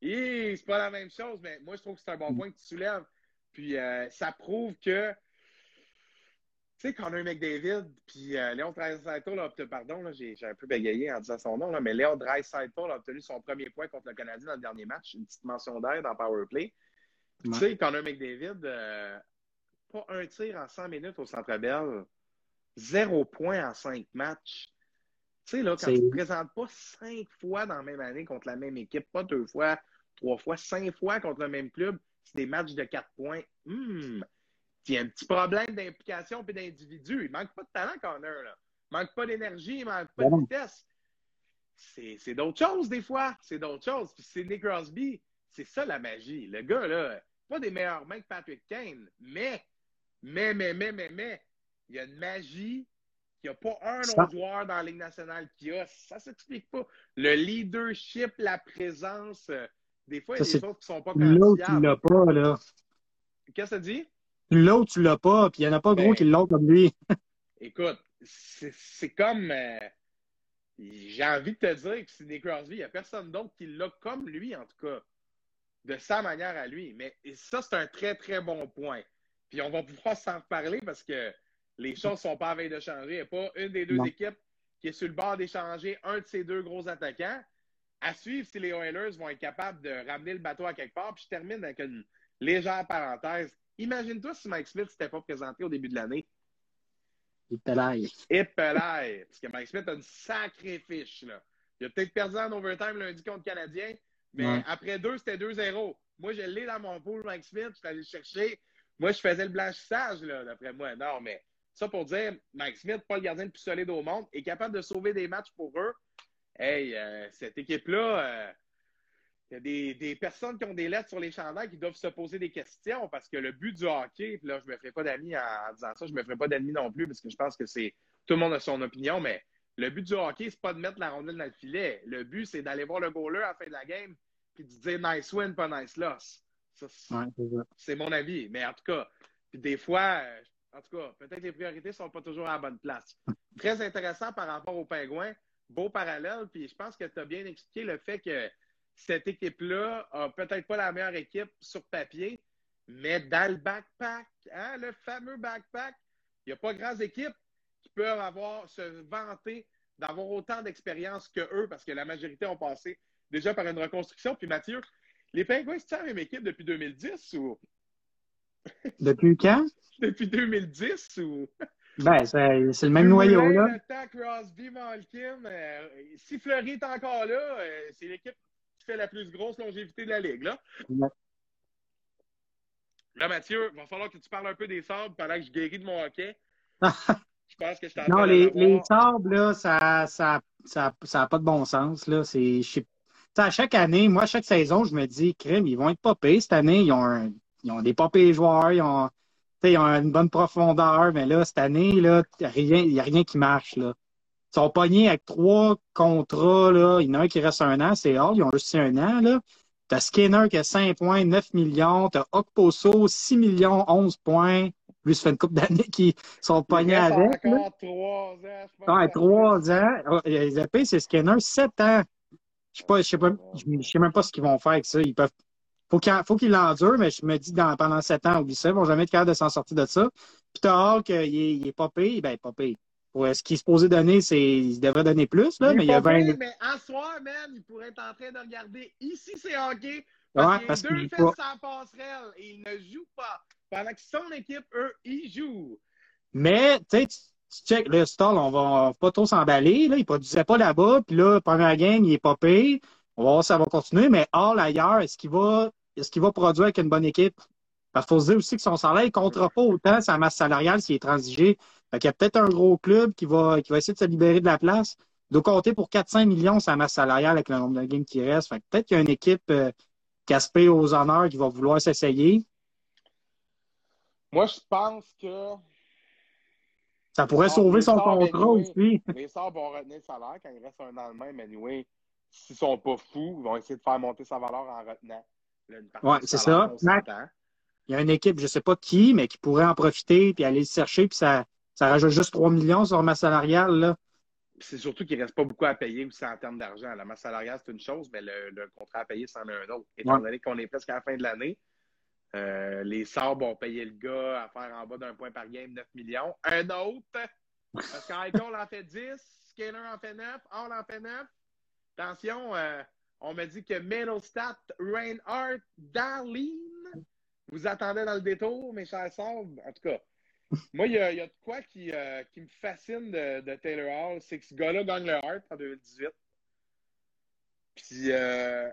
Et c'est pas la même chose, mais moi, je trouve que c'est un bon point que tu soulèves. Puis euh, ça prouve que, sais, quand on a un McDavid, puis euh, Léon Dreisaitl a obtenu, pardon, j'ai un peu bégayé en disant son nom, là, mais Léon Dreisaitl a obtenu son premier point contre le Canadien dans le dernier match, une petite mention d'air dans Powerplay. Tu sais, un McDavid, euh, pas un tir en 100 minutes au Centre Bell, zéro point en cinq matchs. Tu sais, là, quand tu ne te présentes pas cinq fois dans la même année contre la même équipe, pas deux fois, trois fois, cinq fois contre le même club, c'est des matchs de quatre points. Hum, il y a un petit problème d'implication et d'individu. Il manque pas de talent, Connor. Là. Il manque pas d'énergie, il manque pas de vitesse. C'est d'autres choses, des fois. C'est d'autres choses. Puis Sidney Crosby, c'est ça la magie. Le gars, là, pas des meilleurs mains que Patrick Kane, mais, mais, mais, mais, mais, mais, il y a une magie qu'il n'y a pas un autre joueur dans la Ligue nationale qui a. Ça s'explique pas. Le leadership, la présence, euh, des fois, il y a des choses qui ne sont pas L'autre, l'as pas, là. Qu'est-ce que ça dit? L'autre, tu l'as pas, puis il n'y en a pas gros ben, qui l'ont comme lui. [LAUGHS] écoute, c'est comme. Euh, j'ai envie de te dire que Sidney Crosby, il n'y a personne d'autre qui l'a comme lui, en tout cas, de sa manière à lui. Mais ça, c'est un très, très bon point. Puis on va pouvoir s'en reparler parce que les choses ne sont pas à veille de changer. Il n'y a pas une des deux équipes qui est sur le bord d'échanger un de ces deux gros attaquants. À suivre si les Oilers vont être capables de ramener le bateau à quelque part. Puis je termine avec une légère parenthèse. Imagine-toi si Mike Smith ne s'était pas présenté au début de l'année. Épelaille. Épelaille. Parce que Mike Smith a une sacrée fiche. Là. Il a peut-être perdu en overtime lundi contre le Canadien, mais après deux, c'était 2-0. Moi, je l'ai dans mon pool, Mike Smith. Je suis allé le chercher. Moi, je faisais le blanchissage, là, d'après moi. Non, mais ça pour dire, Mike Smith, pas le gardien le plus solide au monde, est capable de sauver des matchs pour eux. Hey, euh, cette équipe-là, euh, il y a des, des, personnes qui ont des lettres sur les chandails qui doivent se poser des questions parce que le but du hockey, puis là, je me ferai pas d'amis en, disant ça, je me ferai pas d'amis non plus parce que je pense que c'est tout le monde a son opinion, mais le but du hockey, c'est pas de mettre la rondelle dans le filet. Le but, c'est d'aller voir le goaler à la fin de la game puis de dire nice win, pas nice loss. c'est mon avis. Mais en tout cas, puis des fois, en tout cas, peut-être les priorités sont pas toujours à la bonne place. Très intéressant par rapport aux pingouins. Beau parallèle, puis je pense que tu as bien expliqué le fait que cette équipe-là a peut-être pas la meilleure équipe sur papier, mais dans le backpack, hein, le fameux backpack, il n'y a pas grandes équipes qui peuvent avoir se vanter d'avoir autant d'expérience que eux, parce que la majorité ont passé déjà par une reconstruction. Puis Mathieu, les Pingouins, c'est la même équipe depuis 2010 ou? [LAUGHS] Depuis quand? depuis 2010 ou? [LAUGHS] Ben, c'est le même noyau, là. Crosby, Malkin. Euh, si Fleury est encore là, euh, c'est l'équipe la plus grosse longévité de la Ligue. Là, là Mathieu, il va falloir que tu parles un peu des sabres pendant que je guéris de mon hockey. [LAUGHS] je pense que je Non, les, les sabres, là, ça ça, ça, ça pas de bon sens. Là. C'est, à chaque année, moi, chaque saison, je me dis, crime, ils vont être popés. Cette année, ils ont, ils ont des popés joueurs, ils ont, ils ont une bonne profondeur, mais là, cette année, il n'y a rien qui marche. Là. Ils sont pognés avec trois contrats. Là. Il y en a un qui reste un an, c'est Hall. Ils ont juste un an. Là. T'as Skinner qui a 5 points, 9 millions. T'as Okposo, 6 millions, 11 points. Lui, ça fait une couple d'années qu'ils sont pognés avec. Encore 3 ans. Ouais, 3 ans. Les c'est Skinner, 7 ans. Je sais sais je même pas ce qu'ils vont faire avec ça. Ils peuvent, faut qu'il, faut qu'ils l'endurent, mais je me dis, dans, pendant 7 ans, oublie ça, ils vont jamais être capables de s'en sortir de ça. Puis t'as Hall, qu'il est, il est pas payé, ben, pas payé ce qu'il se posait donner, c'est il devrait donner plus, là, mais il y a 20... mais en soir, man, il pourrait être en train de regarder ici, c'est hockey, parce, ouais, parce qu'il deux fesses sans passerelle et il ne joue pas. Pendant que son équipe, eux, ils jouent. Mais, tu sais, tu check le stall, on va pas trop s'emballer, là, il produisait pas là-bas, puis là, première game, il est pas payé. On va voir si ça va continuer, mais hors ailleurs, est-ce qu'il va, est-ce qu'il va produire avec une bonne équipe? Parce qu'il faut se dire aussi que son salaire ne comptera pas autant sa masse salariale s'il est transigé. Fait qu'il y a peut-être un gros club qui va, qui va essayer de se libérer de la place. De compter pour 400 millions sa masse salariale avec le nombre de games qui reste. Fait peut-être qu'il y a une équipe euh, caspée aux honneurs qui va vouloir s'essayer. Moi, je pense que. Ça pourrait sauver son contrat aussi. [LAUGHS] Les Sabres vont retenir le salaire quand il reste un an de même. Anyway, s'ils sont pas fous, ils vont essayer de faire monter sa valeur en retenant. Oui, c'est ça. il y a une équipe, je ne sais pas qui, mais qui pourrait en profiter puis aller le chercher, puis ça, ça rajoute juste 3 millions sur ma salariale. Là. C'est surtout qu'il ne reste pas beaucoup à payer aussi en termes d'argent. La masse salariale, c'est une chose, mais le, contrat à payer, c'en est un autre. Étant donné qu'on est presque à la fin de l'année, euh, les Sabres ont payé le gars à faire en bas d'un point par game 9 millions. Un autre, parce qu'Aicon en fait 10, Skinner en fait 9, Hall en fait 9. Attention, euh, on m'a dit que Middlestat, Reinhardt, Darlene, vous attendez dans le détour, mes chers Sabres. En tout cas, moi, il y, a, de quoi qui, euh, qui me fascine de, Taylor Hall, c'est que ce gars-là gagne le Hart en 2018. Puis. Euh,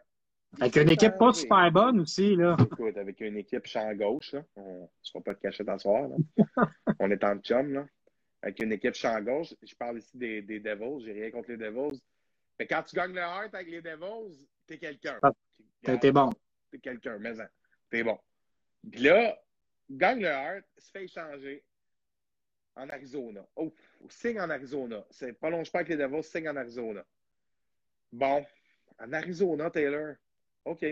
avec une équipe pas super bonne aussi, là. Écoute, avec une équipe champ gauche, là. On ne sera pas de cachette en soir, là. [LAUGHS] on est en chum, là. Avec une équipe champ gauche, je parle ici des, des Devils, j'ai rien contre les Devils. Mais quand tu gagnes le Hart avec les Devils, t'es quelqu'un. Ah, t'es bon. t'es quelqu'un, mais t'es bon. Puis là, gagne le Hart, se fait échanger en Arizona. Oh, signe en Arizona. C'est pas long, je pas que les Devils signe en Arizona. Bon, en Arizona, Taylor. OK.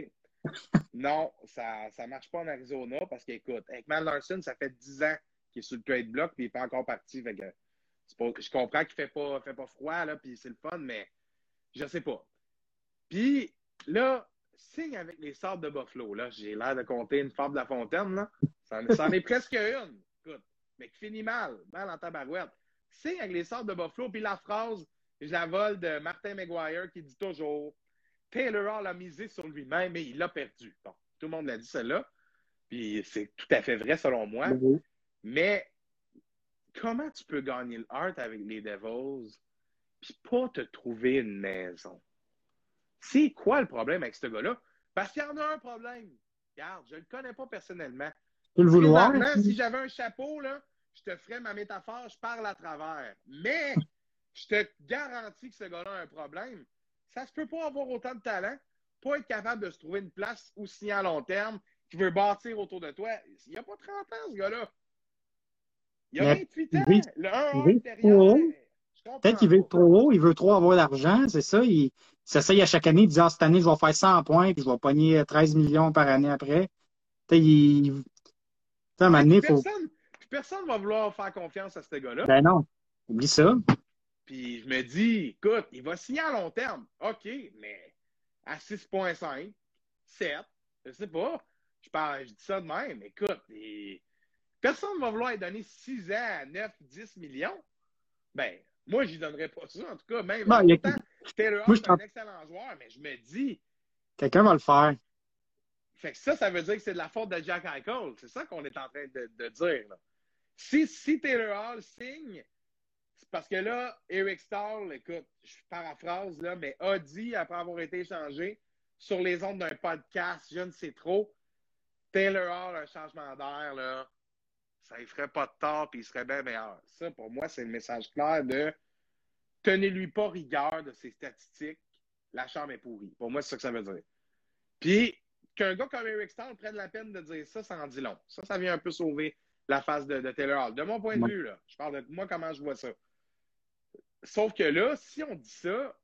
[LAUGHS] non, ça ne marche pas en Arizona parce qu'écoute, avec Matt Larson, ça fait 10 ans qu'il est sur le trade block puis il n'est pas encore parti. je comprends qu'il ne fait pas, fait pas froid, là, puis c'est le fun, mais je sais pas. Puis là, signe avec les sortes de Buffalo. Là, j'ai l'air de compter une fable de la fontaine. Là. Ça, en est [LAUGHS] presque une. Écoute, mais qui finit mal, mal en tabarouette. Signe avec les sortes de Buffalo, puis la phrase, je la vole de Martin McGuire qui dit toujours Taylor Hall a misé sur lui-même, mais il l'a perdu. Bon, tout le monde l'a dit celle-là. Puis c'est tout à fait vrai selon moi. Mais comment tu peux gagner le Heart avec les Devils puis pas te trouver une maison? C'est quoi le problème avec ce gars-là? Parce qu'il y en a un problème. Regarde, je ne le connais pas personnellement. le vouloir. Si j'avais un chapeau, là, je te ferais ma métaphore, je parle à travers. Mais je te garantis que ce gars-là a un problème. Ça se peut pas avoir autant de talent, pas être capable de se trouver une place aussi à long terme, qui veut bâtir autour de toi. Il n'y a pas 30 ans, ce gars-là. Il a 28 ans. le 1 intérieur. Peut-être qu'il veut trop haut, il veut trop avoir d'argent, c'est ça. Il s'essaye à chaque année de dire ah, cette année, je vais faire 100 points, puis je vais pogner 13 millions par année après. Peut-être il. Donné, faut... personne ne va vouloir faire confiance à ce gars-là. Ben non. Oublie ça. Puis je me dis, écoute, il va signer à long terme. OK, mais à 6,5, 7, je sais pas. Je, parle, je dis ça de même. Écoute, personne ne va vouloir donner 6 ans à 9, 10 millions. Ben, moi, je n'y donnerais pas ça. En tout cas, même non, temps, Taylor est un excellent joueur, mais je me dis. Quelqu'un va le faire. Fait que ça, ça veut dire que c'est de la faute de Jack Eichel. C'est ça qu'on est en train de, dire. Si, si Taylor Hall signe, parce que là, Eric Stahl, écoute, je paraphrase, là, mais a dit, après avoir été échangé sur les ondes d'un podcast, je ne sais trop, Taylor Hall, un changement d'air, là, ça ne ferait pas de tort et il serait bien meilleur. Ça, pour moi, c'est le message clair de tenez-lui pas rigueur de ses statistiques, la chambre est pourrie. Pour moi, c'est ça que ça veut dire. Puis, qu'un gars comme Eric Stahl prenne la peine de dire ça, ça en dit long. Ça, ça vient un peu sauver la face de, Taylor Hall. De mon point de vue, là, je parle de moi, comment je vois ça. Sauf que là, si on dit ça,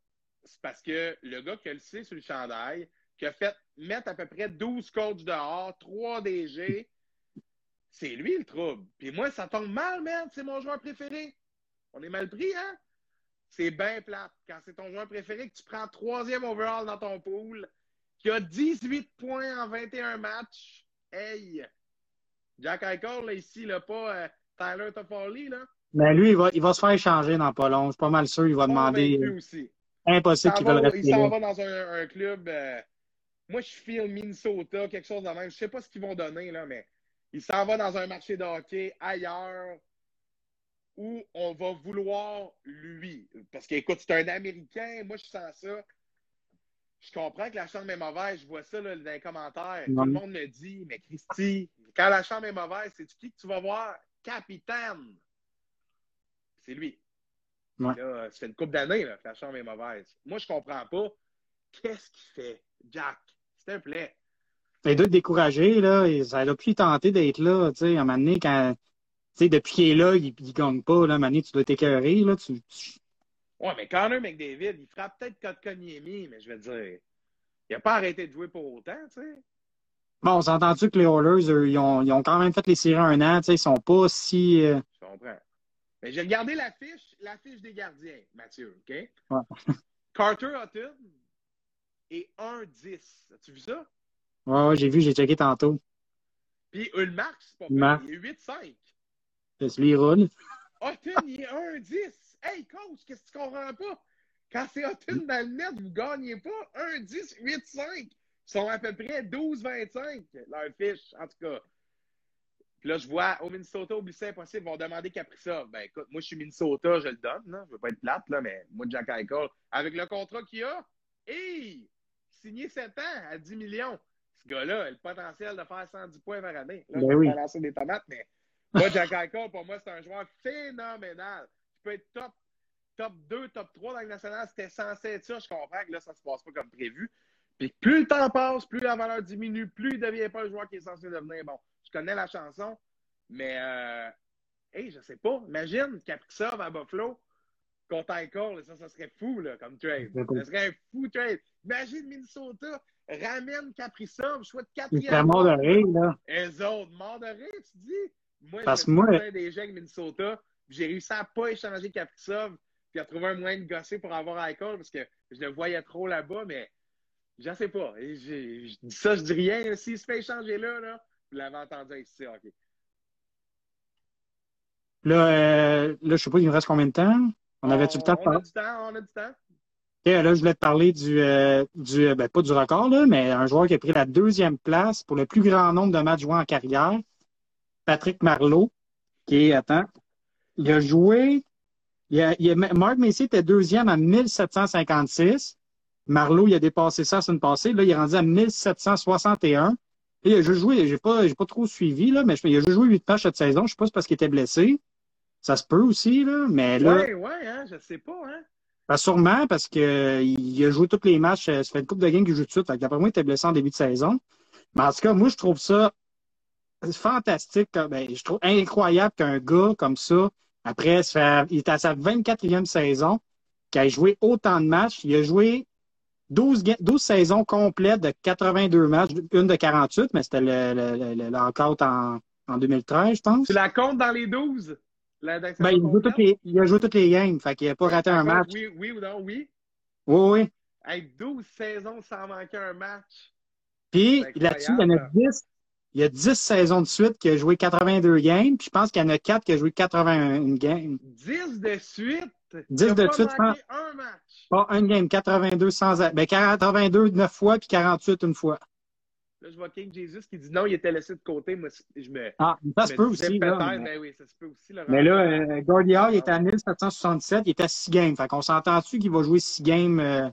c'est parce que le gars qui a le C sur le chandail, qui a fait mettre à peu près 12 coachs dehors, 3 DG, [LAUGHS] c'est lui le trouble. Puis moi, ça tombe mal, merde, c'est mon joueur préféré. On est mal pris, hein? C'est bien plate. Quand c'est ton joueur préféré, que tu prends troisième overall dans ton pool, qui a 18 points en 21 matchs, hey! Jack Eichel, là, ici, là, pas euh, Tyler Toffoli, là. Mais lui, il va, il va se faire échanger dans pas long. Je suis pas mal sûr. Il va demander. Aussi. Impossible qu'il va le Il s'en va dans un, club. Euh, moi, je file Minnesota, quelque chose de même. Je sais pas ce qu'ils vont donner, là, mais il s'en va dans un marché de hockey ailleurs où on va vouloir lui. Parce qu'écoute, c'est un Américain. Moi, je sens ça. Je comprends que la chambre est mauvaise. Je vois ça là, dans les commentaires. Tout le monde me dit, mais Christy, quand la chambre est mauvaise, c'est qui que tu vas voir? Capitaine c'est lui. Là, ça fait une couple d'années que la chambre est mauvaise. Moi, je comprends pas. Qu'est-ce qu'il fait, Jack? S'il te plaît. Il doit être découragé, là. Ça a plus tenté d'être là, tu sais, à un moment donné, quand. Tu sais, depuis qu'il est là, il ne gagne pas, là. À un moment donné, tu dois t'écœurer, là. Tu, Ouais, mais Connor McDavid, il frappe peut-être Kotkaniemi, mais je te dire, il n'a pas arrêté de jouer pour autant, tu sais. Bon, on s'entend-tu que les Oilers, ils, ont, ils, ont, quand même fait les séries un an, tu sais, ils sont pas si. Euh, je comprends. Mais j'ai regardé l'affiche, l'affiche des gardiens, Mathieu, OK? [LAUGHS] Carter Hutton est 1-10. As-tu vu ça? Ouais, ouais j'ai vu, j'ai checké tantôt. Puis Ulmark, c'est pas mal. Il est 8-5. C'est lui, il roule. Hutton, il est 1-10. Hey, coach, qu'est-ce que tu comprends pas? Quand c'est Hutton dans le net, vous gagnez pas 1-10, 8-5. Ils sont à peu près 12-25, leur fiche, en tout cas. Puis là, je vois au Minnesota, oublie ça, impossible, ils vont demander ça. Ben écoute, moi, je suis Minnesota, je le donne. Là. Je veux pas être plate, là, mais moi, Jack Eichel, avec le contrat qu'il a, hey, signé 7 ans à 10 millions. Ce gars-là a le potentiel de faire 110 points par année. Là, ben vais lancer des tomates, mais moi, Jack Eichel, pour moi, c'est un joueur phénoménal. Tu peux être top, top 2, top 3 dans le national. C'était censé être ça. Je comprends que là, ça se passe pas comme prévu. Puis plus le temps passe, plus la valeur diminue, plus il ne devient pas le joueur qui est censé devenir. Bon, je connais la chanson, mais euh, hey, je sais pas. Imagine Kaprizov à Buffalo contre Eichel, ça, ça serait fou là, comme trade. Ça serait un fou trade. Imagine Minnesota ramène Kaprizov, choix de quatrième. Mort de rire, là. Eux autres, mort de rire, tu dis? Moi, Parce que moi. des gens avec Minnesota, j'ai réussi à pas échanger Kaprizov, puis à trouver un moyen de gosser pour avoir Eichel, parce que je le voyais trop là-bas, mais je sais pas. Je dis ça, je dis rien. S'il se fait échanger là, là vous l'avez entendu ici, OK. Là, euh, là, je sais pas, il nous reste combien de temps? On avait-tu le temps On a du temps, on a du temps. OK, là, je voulais te parler du, euh, du ben, pas du record, là, mais un joueur qui a pris la deuxième place pour le plus grand nombre de matchs joués en carrière, Patrick Marleau, qui est, attends, il a joué, il a, il a, Mark Macy était deuxième à 1756. Marlowe, il a dépassé ça la semaine passée. Là, il est rendu à 1761. Et il a joué, j'ai pas, j'ai pas trop suivi, là, mais il a joué huit matchs cette saison. Je sais pas si parce qu'il était blessé. Ça se peut aussi, là, mais là. Oui, oui, hein, je sais pas, hein. Ben, sûrement, parce qu'il a joué tous les matchs. Ça fait une coupe de games qu'il joue tout de suite. D'après moi, il était blessé en début de saison. Mais en tout cas, moi, je trouve ça fantastique. Ben, je trouve incroyable qu'un gars comme ça, après, il est à sa 24e saison, qui a joué autant de matchs. Il a joué 12, 12 saisons complètes de 82 matchs, une de 48, mais c'était le, en, en 2013, je pense. Tu la comptes dans les 12? Ben, il, joue toutes les, il, a joué toutes les games, fait qu'il n'a pas raté un match. Oui, oui ou non, oui? Oui, oui. Hey, 12 saisons sans manquer un match. Puis là-dessus, il y en a 10. Il y a 10 saisons de suite qui a joué 82 games, puis je pense qu'il y en a 4 qui a joué 81 games. 10 de suite? 10 de suite, je pense. un match. Pas un game, 82 sans. Ben, 82 9 fois, puis 48 une fois. Là, je vois King Jesus qui dit non, il était laissé de côté. Moi, je me. Ah, ça se peut aussi. Là, mais... Ben oui, ça se peut aussi. Là, mais là, euh, Gordia, il était à 1767, il était à 6 games. Fait qu'on s'entend-tu qu'il va jouer 6 games euh,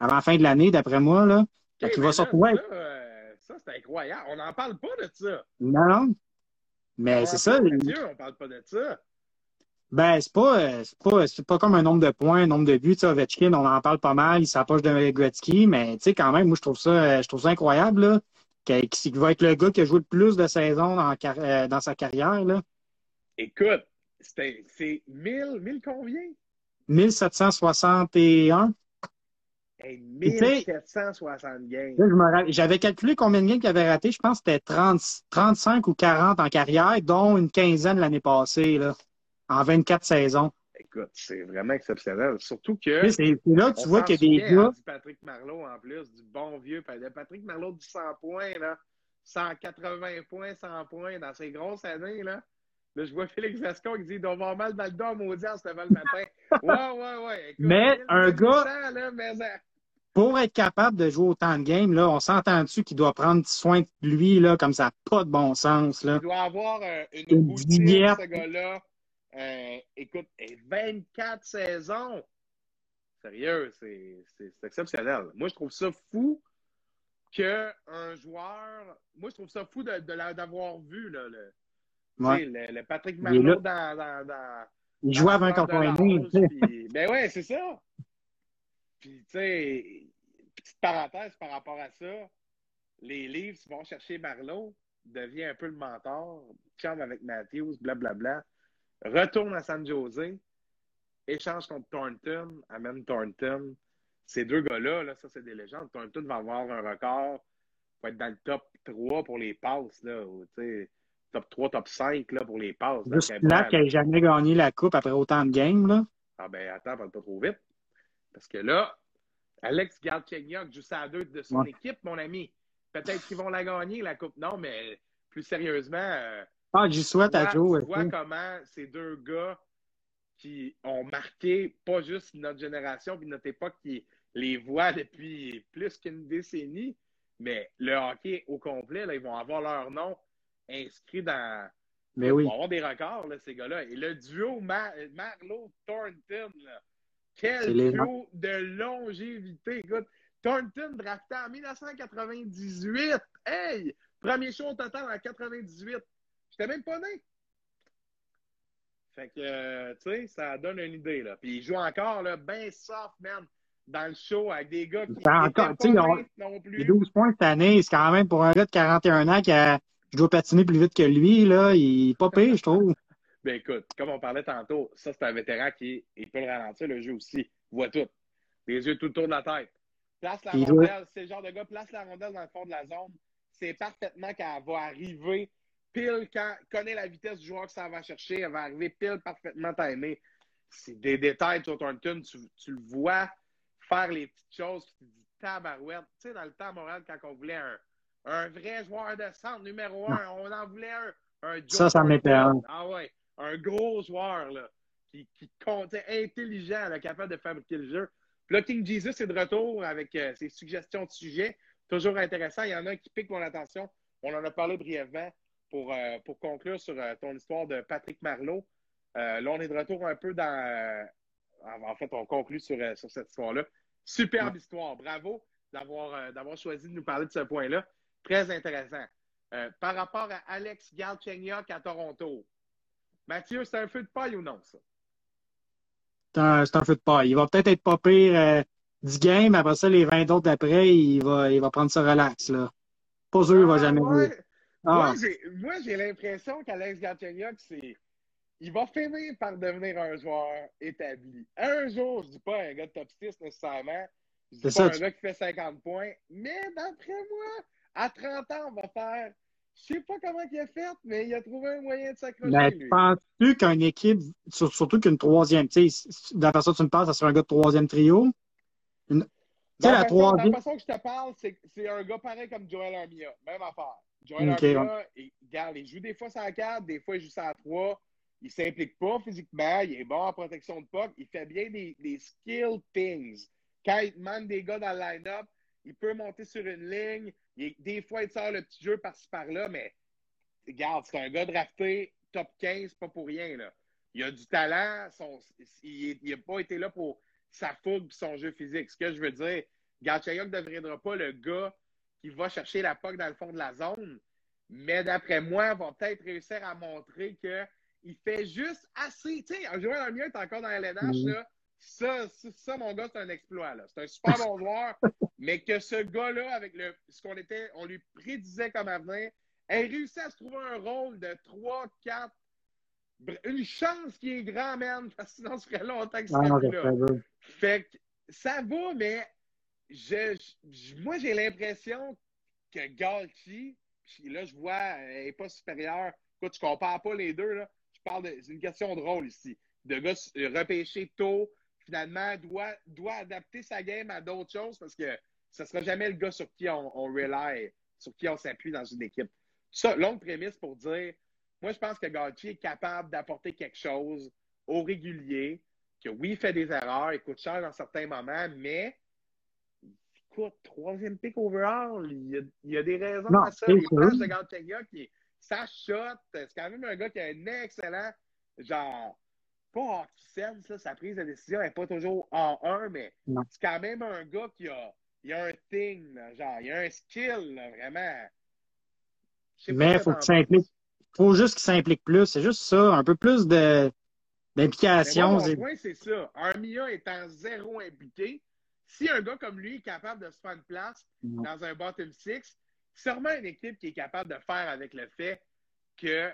avant la fin de l'année, d'après moi, là? Fait qu'il va se retrouver. Ça, euh, ça c'est incroyable. On n'en parle pas de ça. Non, non. Mais c'est ça. Dieu, on parle pas de ça. Ben, c'est pas, c'est pas, c'est pas comme un nombre de points, un nombre de buts. Ovechkin, on en parle pas mal, il s'approche de Gretzky, mais tu sais, quand même, moi, je trouve ça, je trouve ça incroyable, là, qu'il va être le gars qui a joué le plus de saisons dans, dans sa carrière, là. Écoute, c'est 1000, 1000 combien? 1761. Hey, 1760 games. J'avais calculé combien de games qu'il avait raté. Je pense que c'était 30, 35 ou 40 en carrière, dont une quinzaine l'année passée. Là en 24 saisons. Écoute, c'est vraiment exceptionnel. Surtout que. C'est là que tu vois qu'il y a des gars. Du Patrick Marleau en plus, du bon vieux. Patrick Marleau du 100 points, là. 180 points, 100 points dans ses grosses années, là. Là, je vois Félix Gascon qui dit il doit avoir mal dans le dos maudit en se levant le matin. [LAUGHS] Ouais, ouais, ouais. Écoute, mais un gars. Là, mais... Pour être capable de jouer autant de games, là, on s'entend dessus qu'il doit prendre soin de lui, là, comme ça n'a pas de bon sens. Là? Il doit avoir euh, une, une ce gars-là. Euh, écoute, 24 saisons. Sérieux, c'est exceptionnel. Moi, je trouve ça fou qu'un joueur. Moi, je trouve ça fou de, d'avoir vu là, le, le, Patrick Marleau dans, dans, dans, Il jouait avec un Ben ouais, c'est ça. Puis, tu sais, petite parenthèse par rapport à ça, les livres vont chercher Marlowe, devient un peu le mentor, chum avec Matthews, blablabla. Bla, bla retourne à San Jose, échange contre Thornton, amène Thornton. Ces deux gars-là, là, ça, c'est des légendes. Thornton va avoir un record, va être dans le top 3 pour les passes, là, ou, top 3, top 5 là, pour les passes. Juste là, qui n'a jamais gagné la coupe après autant de games. Là. Ah ben attends, parle pas trop vite. Parce que là, Alex Galchenyuk joue ça à deux de son équipe, mon ami. Peut-être qu'ils vont la gagner, la coupe. Non, mais plus sérieusement, euh, ah, j'y souhaite à Joe. Tu vois comment ces deux gars qui ont marqué pas juste notre génération puis notre époque qui les voit depuis plus qu'une décennie, mais le hockey au complet, là, ils vont avoir leur nom inscrit dans. Mais oui. Ils vont avoir des records, là, ces gars-là. Et le duo Mar Marlowe-Thornton, quel duo de longévité. Écoute, Thornton drafté en 1998. Hey! Premier show au total en 98. J'étais même pas né. Fait que, euh, tu sais, ça donne une idée, là. Puis il joue encore, là, ben soft, man. dans le show avec des gars qui encore, tu sais, on- non plus. Les 12 points cette année, c'est quand même pour un gars de 41 ans qui a, je dois patiner plus vite que lui, là. Il est pas pire, je trouve. [LAUGHS] Ben écoute, comme on parlait tantôt, ça c'est un vétéran qui il peut le ralentir le jeu aussi. Il voit tout. Les yeux tout autour de la tête. Place la Il rondelle, c'est le genre de gars, place la rondelle dans le fond de la zone. C'est parfaitement qu'elle va arriver pile quand connaît la vitesse du joueur que ça va chercher, elle va arriver pile parfaitement timée. C'est des détails, toi, Thornton, tu, tu le vois faire les petites choses, tu te dis tabarouette. Tu sais, dans le temps à Montréal, quand on voulait un, un vrai joueur de centre numéro un, on en voulait un. Ça, ça m'était un. Ah ouais, un gros joueur, là, qui, qui comptait, intelligent, là, capable de fabriquer le jeu. Puis là, King Jesus est de retour avec euh, ses suggestions de sujets. Toujours intéressant. Il y en a un qui pique mon attention. On en a parlé brièvement pour, euh, pour conclure sur euh, ton histoire de Patrick Marleau. Euh, là, on est de retour un peu dans. en fait, on conclut sur, sur cette histoire-là. Superbe histoire. Bravo d'avoir d'avoir choisi de nous parler de ce point-là. Très intéressant. Par rapport à Alex Galchenyuk à Toronto, Mathieu, c'est un feu de paille ou non, ça? C'est un, c'est un feu de paille. Il va peut-être être pas pire euh, 10 games, après ça, les 20 d'autres d'après, il va, il va prendre ça relax, là. Pas sûr, il va Ah, jamais ouais. jouer. Ah, Moi, j'ai- l'impression qu'Alex Galchenyuk, c'est. Il va finir par devenir un joueur établi. Un jour, je dis pas un gars de top 6 nécessairement. Je dis pas ça, un tu- gars qui fait 50 points. Mais d'après moi, à 30 ans, on va faire. Je sais pas comment il a fait, mais il a trouvé un moyen de s'accrocher. mais penses-tu qu'une équipe, sur- surtout qu'une troisième, tu sais, de la façon que tu me parles, ça serait un gars de troisième trio? Sais, la façon, dans troisième. la façon que je te parle, c'est c'est un gars pareil comme Joel Armia. Même affaire. Joel Armia, il, regarde, il joue des fois la 4, des fois il joue la 3. Il s'implique pas physiquement, il est bon en protection de puck, il fait bien des, des skill things. Quand il demande des gars dans le line-up, il peut monter sur une ligne. Il- des fois, il sort le petit jeu par-ci par-là, mais regarde, c'est un gars drafté top 15, pas pour rien. Là. Il a du talent, son- il n'a pas été là pour sa fougue et son jeu physique. Ce que je veux dire, Galchenyuk ne deviendra pas le gars qui va chercher la puck dans le fond de la zone, mais d'après moi, va peut-être réussir à montrer qu'il fait juste assez. Tu sais, un joueur dans le mien est encore dans la LNH, Mhm. là. Ça, ça, ça, mon gars, c'est un exploit. C'est un super bon joueur, [LAUGHS] mais que ce gars-là, avec le, ce qu'on était, on lui prédisait comme avenir, ait réussi à se trouver un rôle de 3, 4. Une chance qu'il est grand, man, [LAUGHS] parce que sinon, ça longtemps serait non, plus ça là. Fait que ça va, mais je, je- moi, j'ai l'impression que Galchi, puis là, je vois, elle n'est pas supérieure. Écoute, tu compares pas les deux, là. Je parle de. C'est une question de rôle ici. De gars euh, repêchés tôt, finalement, doit, doit adapter sa game à d'autres choses parce que ce ne sera jamais le gars sur qui on, on rely, sur qui on s'appuie dans une équipe. Ça, longue prémisse pour dire, moi, je pense que Galchi est capable d'apporter quelque chose au régulier, que oui, il fait des erreurs, il coûte cher dans certains moments, mais écoute, troisième pick overall, il y a, il y a des raisons Non, à ça. Les plages de Galchenyuk, qui ça shot, c'est quand même un gars qui a un excellent, genre, pas hockey sense, là, sa prise de décision n'est pas toujours en 1, mais c'est quand même un gars qui a, il a un thing, là, genre, il a un skill, là, vraiment. Mais que faut qu'il s'implique. Faut juste qu'il s'implique plus. C'est juste ça. Un peu plus de Mais moi, d'implication. mon C'est- point, c'est ça. Armia étant zéro impliqué, si un gars comme lui est capable de se faire une place Non. dans un bottom six, sûrement une équipe qui est capable de faire avec le fait que,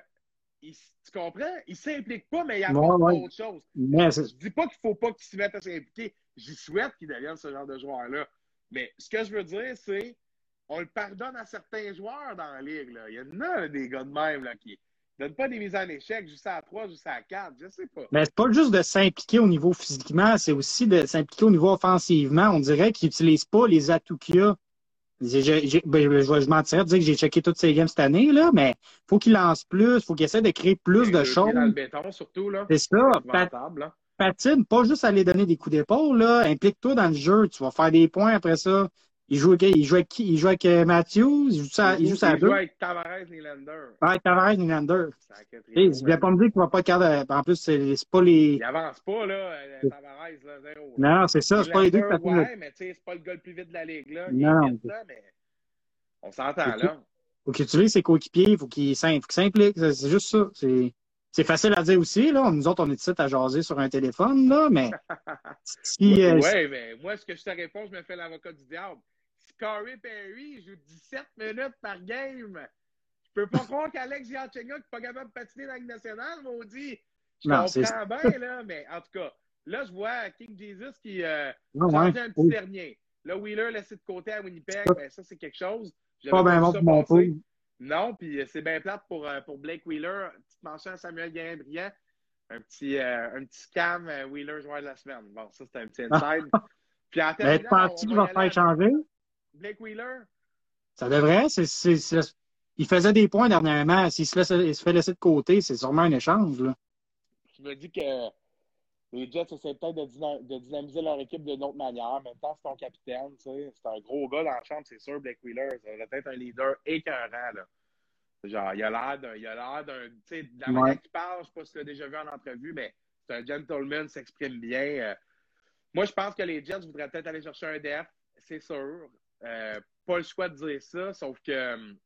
il- tu comprends, il s'implique pas, mais il apporte Ouais, ouais. autre chose. C'est- Je dis pas qu'il faut pas qu'il s'y mette à s'impliquer. J'y souhaite qu'il devienne ce genre de joueur-là. Mais ce que je veux dire, c'est on le pardonne à certains joueurs dans la ligue. Là. Il y en a des gars de même là, qui ne donnent pas des mises en échec juste à 3, juste à 4. Je sais pas. Mais c'est pas juste de s'impliquer au niveau physiquement, c'est aussi de s'impliquer au niveau offensivement. On dirait qu'il n'utilise pas les atouts qu'il a. Ben, je, je, je mentirais de dire que j'ai checké toutes ces games cette année, là, mais faut qu'il lance plus, faut qu'il essaie de créer plus Les de choses. dans le béton, surtout. Là. C'est ça. Pat- là. patine, pas juste aller donner des coups d'épaule. Implique-toi dans le jeu. Tu vas faire des points après ça. Il joue avec, il joue avec qui? Il joue avec euh, Matthews, il joue ça, il joue il joue avec Tavares Nylander. Ouais, Tavares, Nylander. Je voulais man. pas me dire qu'il va pas de- En plus, c'est pas les. Il avance pas, là, euh, Tavares, là, zéro. Non, c'est ça, c'est pas les deux qui ouais, mais tu sais, c'est pas le gars le plus vite de la ligue, là. Il Non. vite, là, mais on s'entend, là. Faut qu'il utilise ses coéquipiers, faut qu'il s'im- faut qu'il s'implique. C'est juste ça. C'est c'est facile à dire aussi, là. Nous autres, on est ici à jaser sur un téléphone, là, mais. [LAUGHS] si, euh, ouais, mais moi, ce que je te réponds, je me fais l'avocat du diable. Corey Perry joue 17 minutes par game, je peux pas [LAUGHS] croire qu'Alex Yachenga, qui n'est pas capable de patiner dans la Ligue nationale, maudit. Je non, comprends bien, là, mais en tout cas, là, je vois King Jesus qui euh, un petit dernier. Là, Wheeler laissé de côté à Winnipeg, ben, ça, c'est quelque chose. Pas bien bon pour mon Non, puis euh, c'est bien plate pour, euh, pour Blake Wheeler. Petite mention à Samuel Guérin-Briand. Un petit, euh, un petit scam Wheeler joueur de la semaine. Bon, ça, c'est un petit [LAUGHS] inside. puis en Mais penses-tu qu'il va faire changer? Blake Wheeler? Ça devrait. Il faisait des points dernièrement. S'il se, se, fait laisser de côté, c'est sûrement un échange. Là. Je me dis que les Jets essaient peut-être de, dynamiser leur équipe d'une autre manière. En même temps, c'est ton capitaine. C'est un gros gars dans la chambre, c'est sûr, Blake Wheeler. Ça va être un leader écœurant. Là. Genre, il a l'air d'un. Il a l'air d'un. Tu sais, de la manière qu'il parle, je ne sais pas si tu l'as déjà vu en entrevue, mais c'est un gentleman, s'exprime bien. Euh. moi, je pense que les Jets voudraient peut-être aller chercher un def, c'est sûr. Euh, pas le choix de dire ça, sauf que.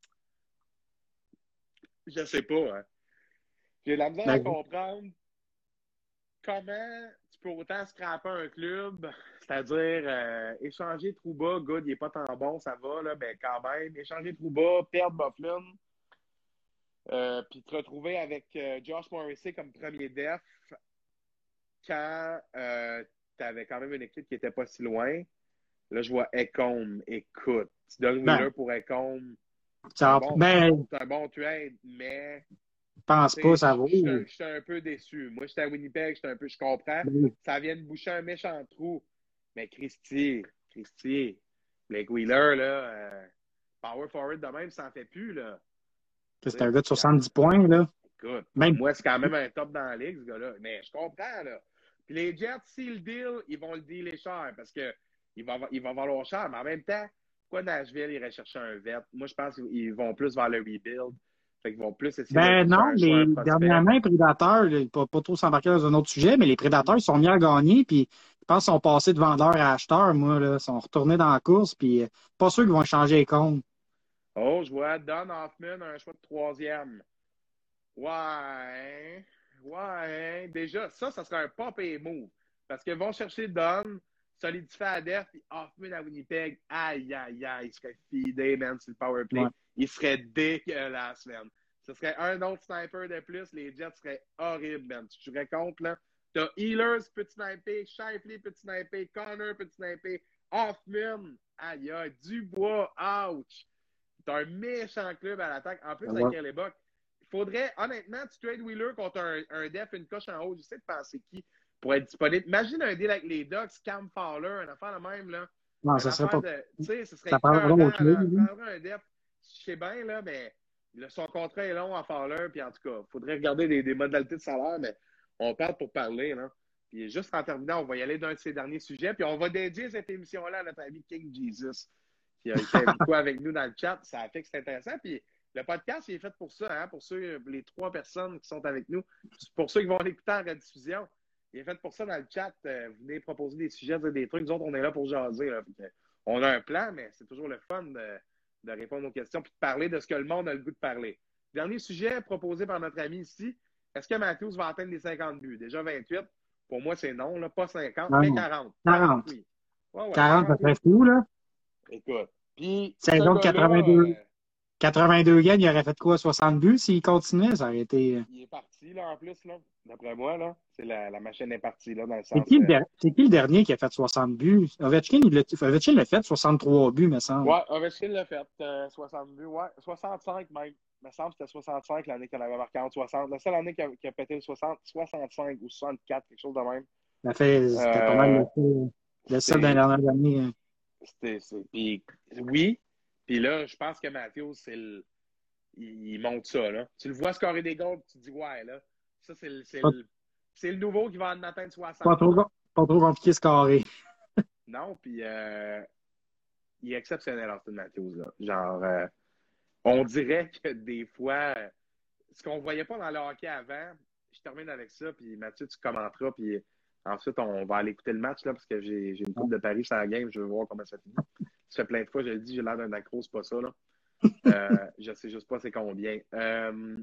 Je sais pas. Hein. J'ai la misère à ben, comprendre comment tu peux autant scraper un club, c'est-à-dire euh, échanger Trouba, good, il n'est pas tant bon, ça va, là, ben quand même, échanger Trouba, perdre Bufflin, euh, puis te retrouver avec euh, Josh Morrissey comme premier def quand tu avais quand même une équipe qui n'était pas si loin. Là, je vois Ecom. Écoute, tu donnes ben, Wheeler pour Ecom. C'est un, bon, ben, un bon trade, mais pense pas, ça vaut. Je suis un peu déçu. Moi, j'étais à Winnipeg, j'étais un peu, je comprends. Ça vient de boucher un méchant trou. Mais Christy, Christy, Blake Wheeler, là, euh, power forward de même, ça n'en fait plus, là. C'est un gars de 70 points, là. Écoute, même... moi, c'est quand même un top dans la ligue, ce gars-là. Mais je comprends, là. Puis les Jets, s'ils le deal, ils vont le dealer cher parce que il va, il va valoir cher. Mais en même temps, pourquoi Nashville irait chercher un vet? Moi, je pense qu'ils vont plus vers le rebuild. Fait qu'ils vont plus essayer ben non, les dernièrement, les prédateurs, pas, pas trop s'embarquer dans un autre sujet, mais les prédateurs sont mis à gagner, puis je pense qu'ils sont passés de vendeurs à acheteurs, moi, là. Ils sont retournés dans la course, puis euh, pas sûr qu'ils vont changer les comptes. Oh, je vois Don Hoffman, un choix de troisième. Ouais. Ouais. Déjà, ça, ça serait un pop et move. Parce qu'ils vont chercher Don, solidifier à def, puis Hoffman à Winnipeg. Aïe, aïe, aïe. Il serait fidé, man, sur le powerplay il serait dégueulasse, man. Ce serait un autre sniper de plus, les Jets seraient horribles, man. Tu te compte, là? T'as Healers, petit sniper, Shifley, petit sniper, Connor, petit sniper, Hoffman, aïe, aïe, Dubois, ouch. T'as un méchant club à l'attaque. En plus, avec les il faudrait, honnêtement, tu trades Wheeler contre un, un def, une coche en haut. J'essaie de penser qui pour être disponible. Imagine un deal avec les Ducks, Cam Fowler, une affaire de même, là. Non, ça serait pas. Sais, ce serait. Ça parlerait un def je sais bien, là, mais son contrat est long à Fowler, puis en tout cas, il faudrait regarder des, modalités de salaire, mais on parle pour parler, là. Puis juste en terminant, on va y aller d'un de ces derniers sujets, puis on va dédier cette émission-là à notre ami King Jesus, qui a été beaucoup [LAUGHS] avec nous dans le chat. Ça a fait que c'est intéressant. Puis le podcast, il est fait pour ça, hein, pour ceux, les trois personnes qui sont avec nous, pour ceux qui vont l'écouter en rediffusion. Il est fait pour ça dans le chat. Euh, venez proposer des sujets, des trucs. Nous autres, on est là pour jaser. on a un plan, mais c'est toujours le fun de de répondre aux questions puis de parler de ce que le monde a le goût de parler. Dernier sujet proposé par notre ami ici. Est-ce que Matthews va atteindre les 50 buts? Déjà 28. Pour moi, c'est non, là. pas 50, mais 40. 40. Oui. 40, ça serait fou, là. Écoute. Puis. Saison de 82. 82 games, il aurait fait quoi? 60 buts s'il continuait? Ça aurait été. Euh, il est parti, là, en plus, là. D'après moi, là. C'est la, la, machine est partie, là, dans le sens. C'est qui, euh, qui, le dernier qui a fait 60 buts? Ovechkin, il Ovechkin l'a fait 63 buts, me semble. Ouais, Ovechkin l'a fait 60 euh, buts. Ouais, 65 même. Il me semble que c'était 65 l'année qu'il avait marqué en 60. La seule année qu'il a, a, pété le 60, 65 ou 64, quelque chose de même. Ça fait, c'était pas mal le seul dans les dernières années. Hein. C'était, puis, oui, puis là, je pense que Matthews, c'est le... il monte ça. Là. Tu le vois scorer des goals, tu te dis, ouais, là, ça, c'est le, c'est le, nouveau qui va en atteindre 60. Pas trop, pas trop compliqué scorer. [LAUGHS] non, puis euh, il est exceptionnel, Austin Matthews. Là. Genre, euh, on dirait que des fois, ce qu'on voyait pas dans le hockey avant, je termine avec ça, puis Mathieu, tu commenteras, puis ensuite, on va aller écouter le match, là, parce que j'ai, j'ai une coupe de Paris sur la game, je veux voir comment ça finit. Ça fait plein de fois, je le dis, j'ai l'air d'un accro, c'est pas ça, là. [LAUGHS] Euh, je sais juste pas c'est combien. Euh,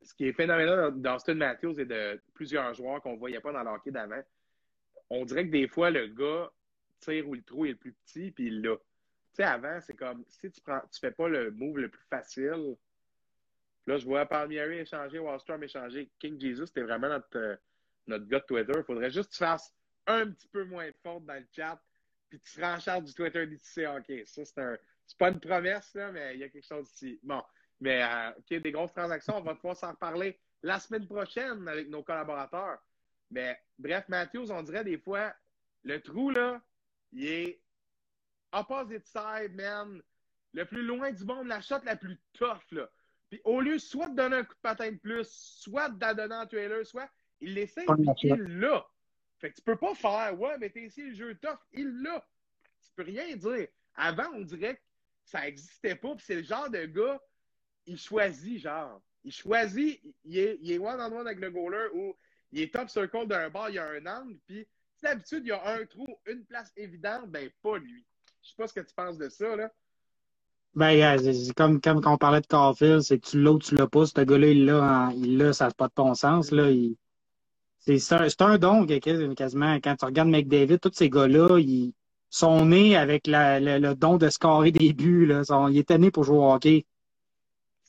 ce qui est phénoménal d'Austin Matthews et de plusieurs joueurs qu'on ne voyait pas dans l'hockey d'avant, on dirait que des fois, le gars tire où le trou est le plus petit, puis il l'a. Tu sais, avant, c'est comme si tu prends, tu fais pas le move le plus facile. Là, je vois Palmieri échanger, Wallstrom échanger. King Jesus, c'était vraiment notre, euh, notre gars de Twitter. Il faudrait juste que tu fasses un petit peu moins de faute dans le chat, puis tu seras en charge du Twitter d'ITC OK. Ça, c'est un. C'est pas une promesse, là, mais il y a quelque chose ici. Bon. Mais, euh, OK, des grosses transactions, on va pouvoir s'en reparler la semaine prochaine avec nos collaborateurs. Mais, bref, Matthews, on dirait des fois, le trou, là, il est opposite side, man. Le plus loin du monde, la shot la plus tough, là. Puis au lieu soit de donner un coup de patin de plus, soit de la donner en trailer, soit il l'essaie, puis il l'a. Fait que tu peux pas faire, ouais, mais t'es ici le jeu tough, il l'a. Tu peux rien dire. Avant, on dirait que ça existait pas, puis c'est le genre de gars, il choisit, genre. Il choisit, il est, il est one on one avec le goaler ou il est top circle d'un bar, il y a un angle, puis si d'habitude il y a un trou, une place évidente, ben pas lui. Je sais pas ce que tu penses de ça, là. Ben, comme, comme quand on parlait de Caulfield, c'est que tu l'as tu l'as pas. Ce gars-là, il l'a, il l'a, ça n'a pas de bon sens. Là. C'est, un don quasiment. Quand tu regardes McDavid, tous ces gars-là, ils sont nés avec le, don de scorer des buts. Là. il est né pour jouer au hockey.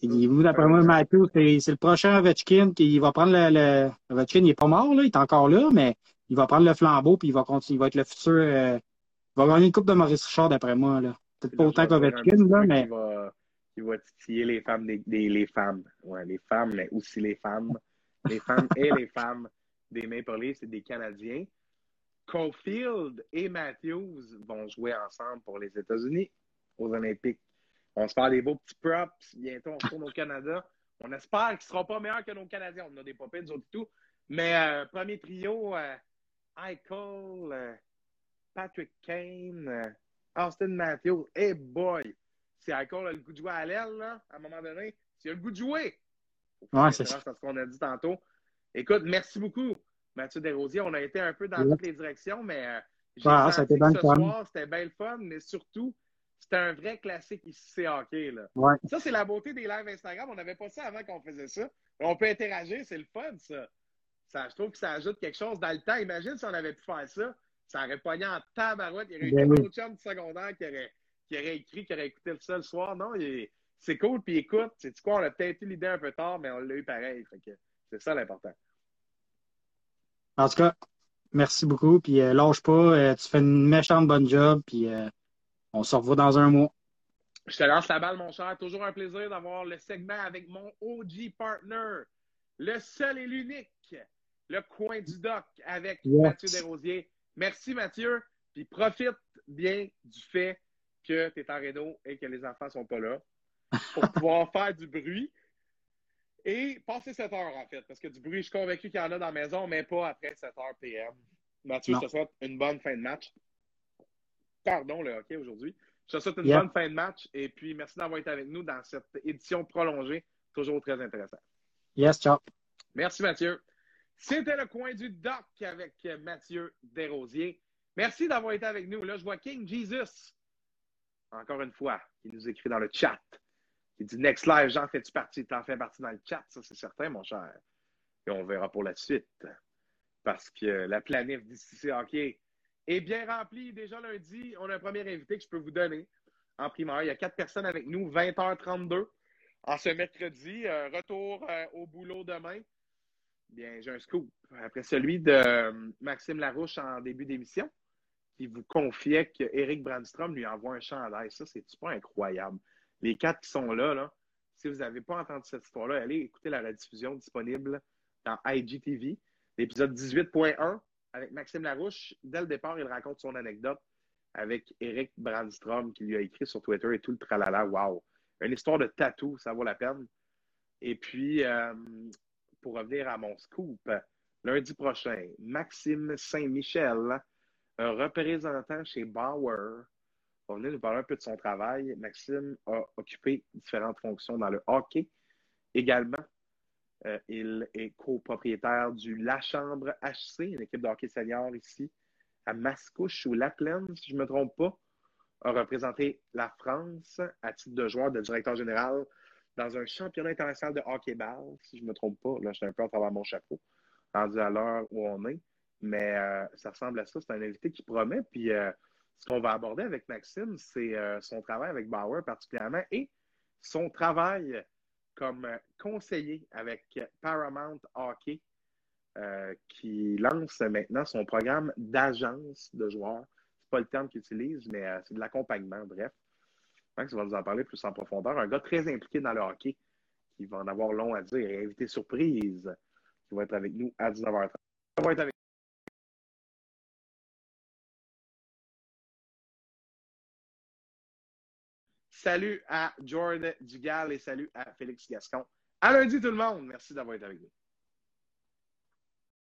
Il, d'après moi, Matthew, c'est, le prochain Ovechkin qui va prendre le, le, Ovechkin, il est pas mort, là, il est encore là, mais il va prendre le flambeau puis il va continuer, il va être le futur. Euh, il va gagner une coupe de Maurice Richard, d'après moi. Là. Peut-être pas autant qu'Ovechkin, là, mais. Il va, titiller les femmes des, les femmes. Ouais, les femmes, mais aussi les femmes. Les femmes et les femmes des Maple Leafs et des Canadiens. Caulfield et Matthews vont jouer ensemble pour les États-Unis aux Olympiques. On se fait des beaux petits props. Bientôt, on retourne au Canada. On espère qu'ils ne seront pas meilleurs que nos Canadiens. On a des popins, nous autres, tout. Mais euh, premier trio, euh, Eichel, euh, Patrick Kane, euh, Austin Matthews. Hey boy! Si Eichel a le goût de jouer à l'aile, à un moment donné, s'il a le goût de jouer. Ouais, c'est ça. ce qu'on a dit tantôt. Écoute, merci beaucoup, Mathieu Desrosiers. On a été un peu dans toutes les directions, mais euh, j'ai senti que ce soir, c'était bien le fun, mais surtout, c'était un vrai classique ici, c'est hockey. Là. Ouais. Ça, c'est la beauté des lives Instagram. On n'avait pas ça avant qu'on faisait ça. On peut interagir, c'est le fun, ça. ça. Je trouve que ça ajoute quelque chose dans le temps. Imagine si on avait pu faire ça ça aurait pogné en tabarouette. Il y aurait eu ben un autre chum de secondaire qui aurait, qui aurait écrit, qui aurait écouté le seul soir. Non, c'est cool. Puis écoute, c'est quoi, on a peut-être eu l'idée un peu tard, mais on l'a eu pareil. c'est ça l'important. En tout cas, merci beaucoup. Puis euh, lâche pas. Euh, tu fais une méchante bonne job. Puis euh, on se revoit dans un mois. Je te lance la balle, mon cher. Toujours un plaisir d'avoir le segment avec mon OG partner, le seul et l'unique, le coin du doc avec Mathieu Desrosiers. Merci Mathieu, puis profite bien du fait que tu es en réno et que les enfants sont pas là pour pouvoir faire du bruit. Et passer 7 heures, en fait, parce que du bruit, je suis convaincu qu'il y en a dans la maison, mais pas après 7 heures PM. Mathieu, je te souhaite une bonne fin de match. Pardon, le hockey aujourd'hui. Je te souhaite une bonne fin de match et puis merci d'avoir été avec nous dans cette édition prolongée. Toujours très intéressant. Yes, ciao. Merci, Mathieu. C'était le coin du doc avec Mathieu Desrosiers. Merci d'avoir été avec nous. Là, je vois King Jesus, encore une fois, qui nous écrit dans le chat. Il dit Next live, Jean, fais-tu partie? T'en fais partie dans le chat, ça c'est certain, mon cher. Et on verra pour la suite. Parce que la planète d'ici hockey est bien remplie. Déjà lundi, on a un premier invité que je peux vous donner en primaire. Il y a quatre personnes avec nous, 20h32 en ce mercredi. Euh, retour euh, au boulot demain. Bien, j'ai un scoop. Après celui de euh, Maxime Larouche en début d'émission, qui vous confiait qu'Éric Brandstrom lui envoie un chandail. Ça, c'est pas incroyable? Les quatre qui sont là, si vous n'avez pas entendu cette histoire-là, allez écouter la rediffusion disponible dans IGTV, l'épisode 18.1 avec Maxime Larouche. Dès le départ, il raconte son anecdote avec Eric Brandstrom qui lui a écrit sur Twitter et tout le tralala. Wow! Une histoire de tatou, ça vaut la peine. Et puis, euh, pour revenir à mon scoop, lundi prochain, Maxime Saint-Michel, un représentant chez Bauer, va venir nous parler un peu de son travail. Maxime a occupé différentes fonctions dans le hockey. Également, euh, il est copropriétaire du La Chambre HC, une équipe de hockey senior ici à Mascouche ou La Plaine, si je ne me trompe pas. A représenté la France à titre de joueur, de directeur général dans un championnat international de hockey-ball, si je ne me trompe pas. Là, je suis un peu à travers mon chapeau, rendu à l'heure où on est. Mais euh, ça ressemble à ça. C'est un invité qui promet. Puis euh, ce qu'on va aborder avec Maxime, c'est euh, son travail avec Bauer particulièrement et son travail comme conseiller avec Paramount Hockey, qui lance maintenant son programme d'agence de joueurs. C'est pas le terme qu'il utilise, mais c'est de l'accompagnement, bref. Max va nous en parler plus en profondeur. Un gars très impliqué dans le hockey, qui va en avoir long à dire, et invité surprise, qui va être avec nous à 19h30. va être avec Salut à Jordan Dugal et salut à Félix Gascon. À lundi tout le monde. Merci d'avoir été avec nous.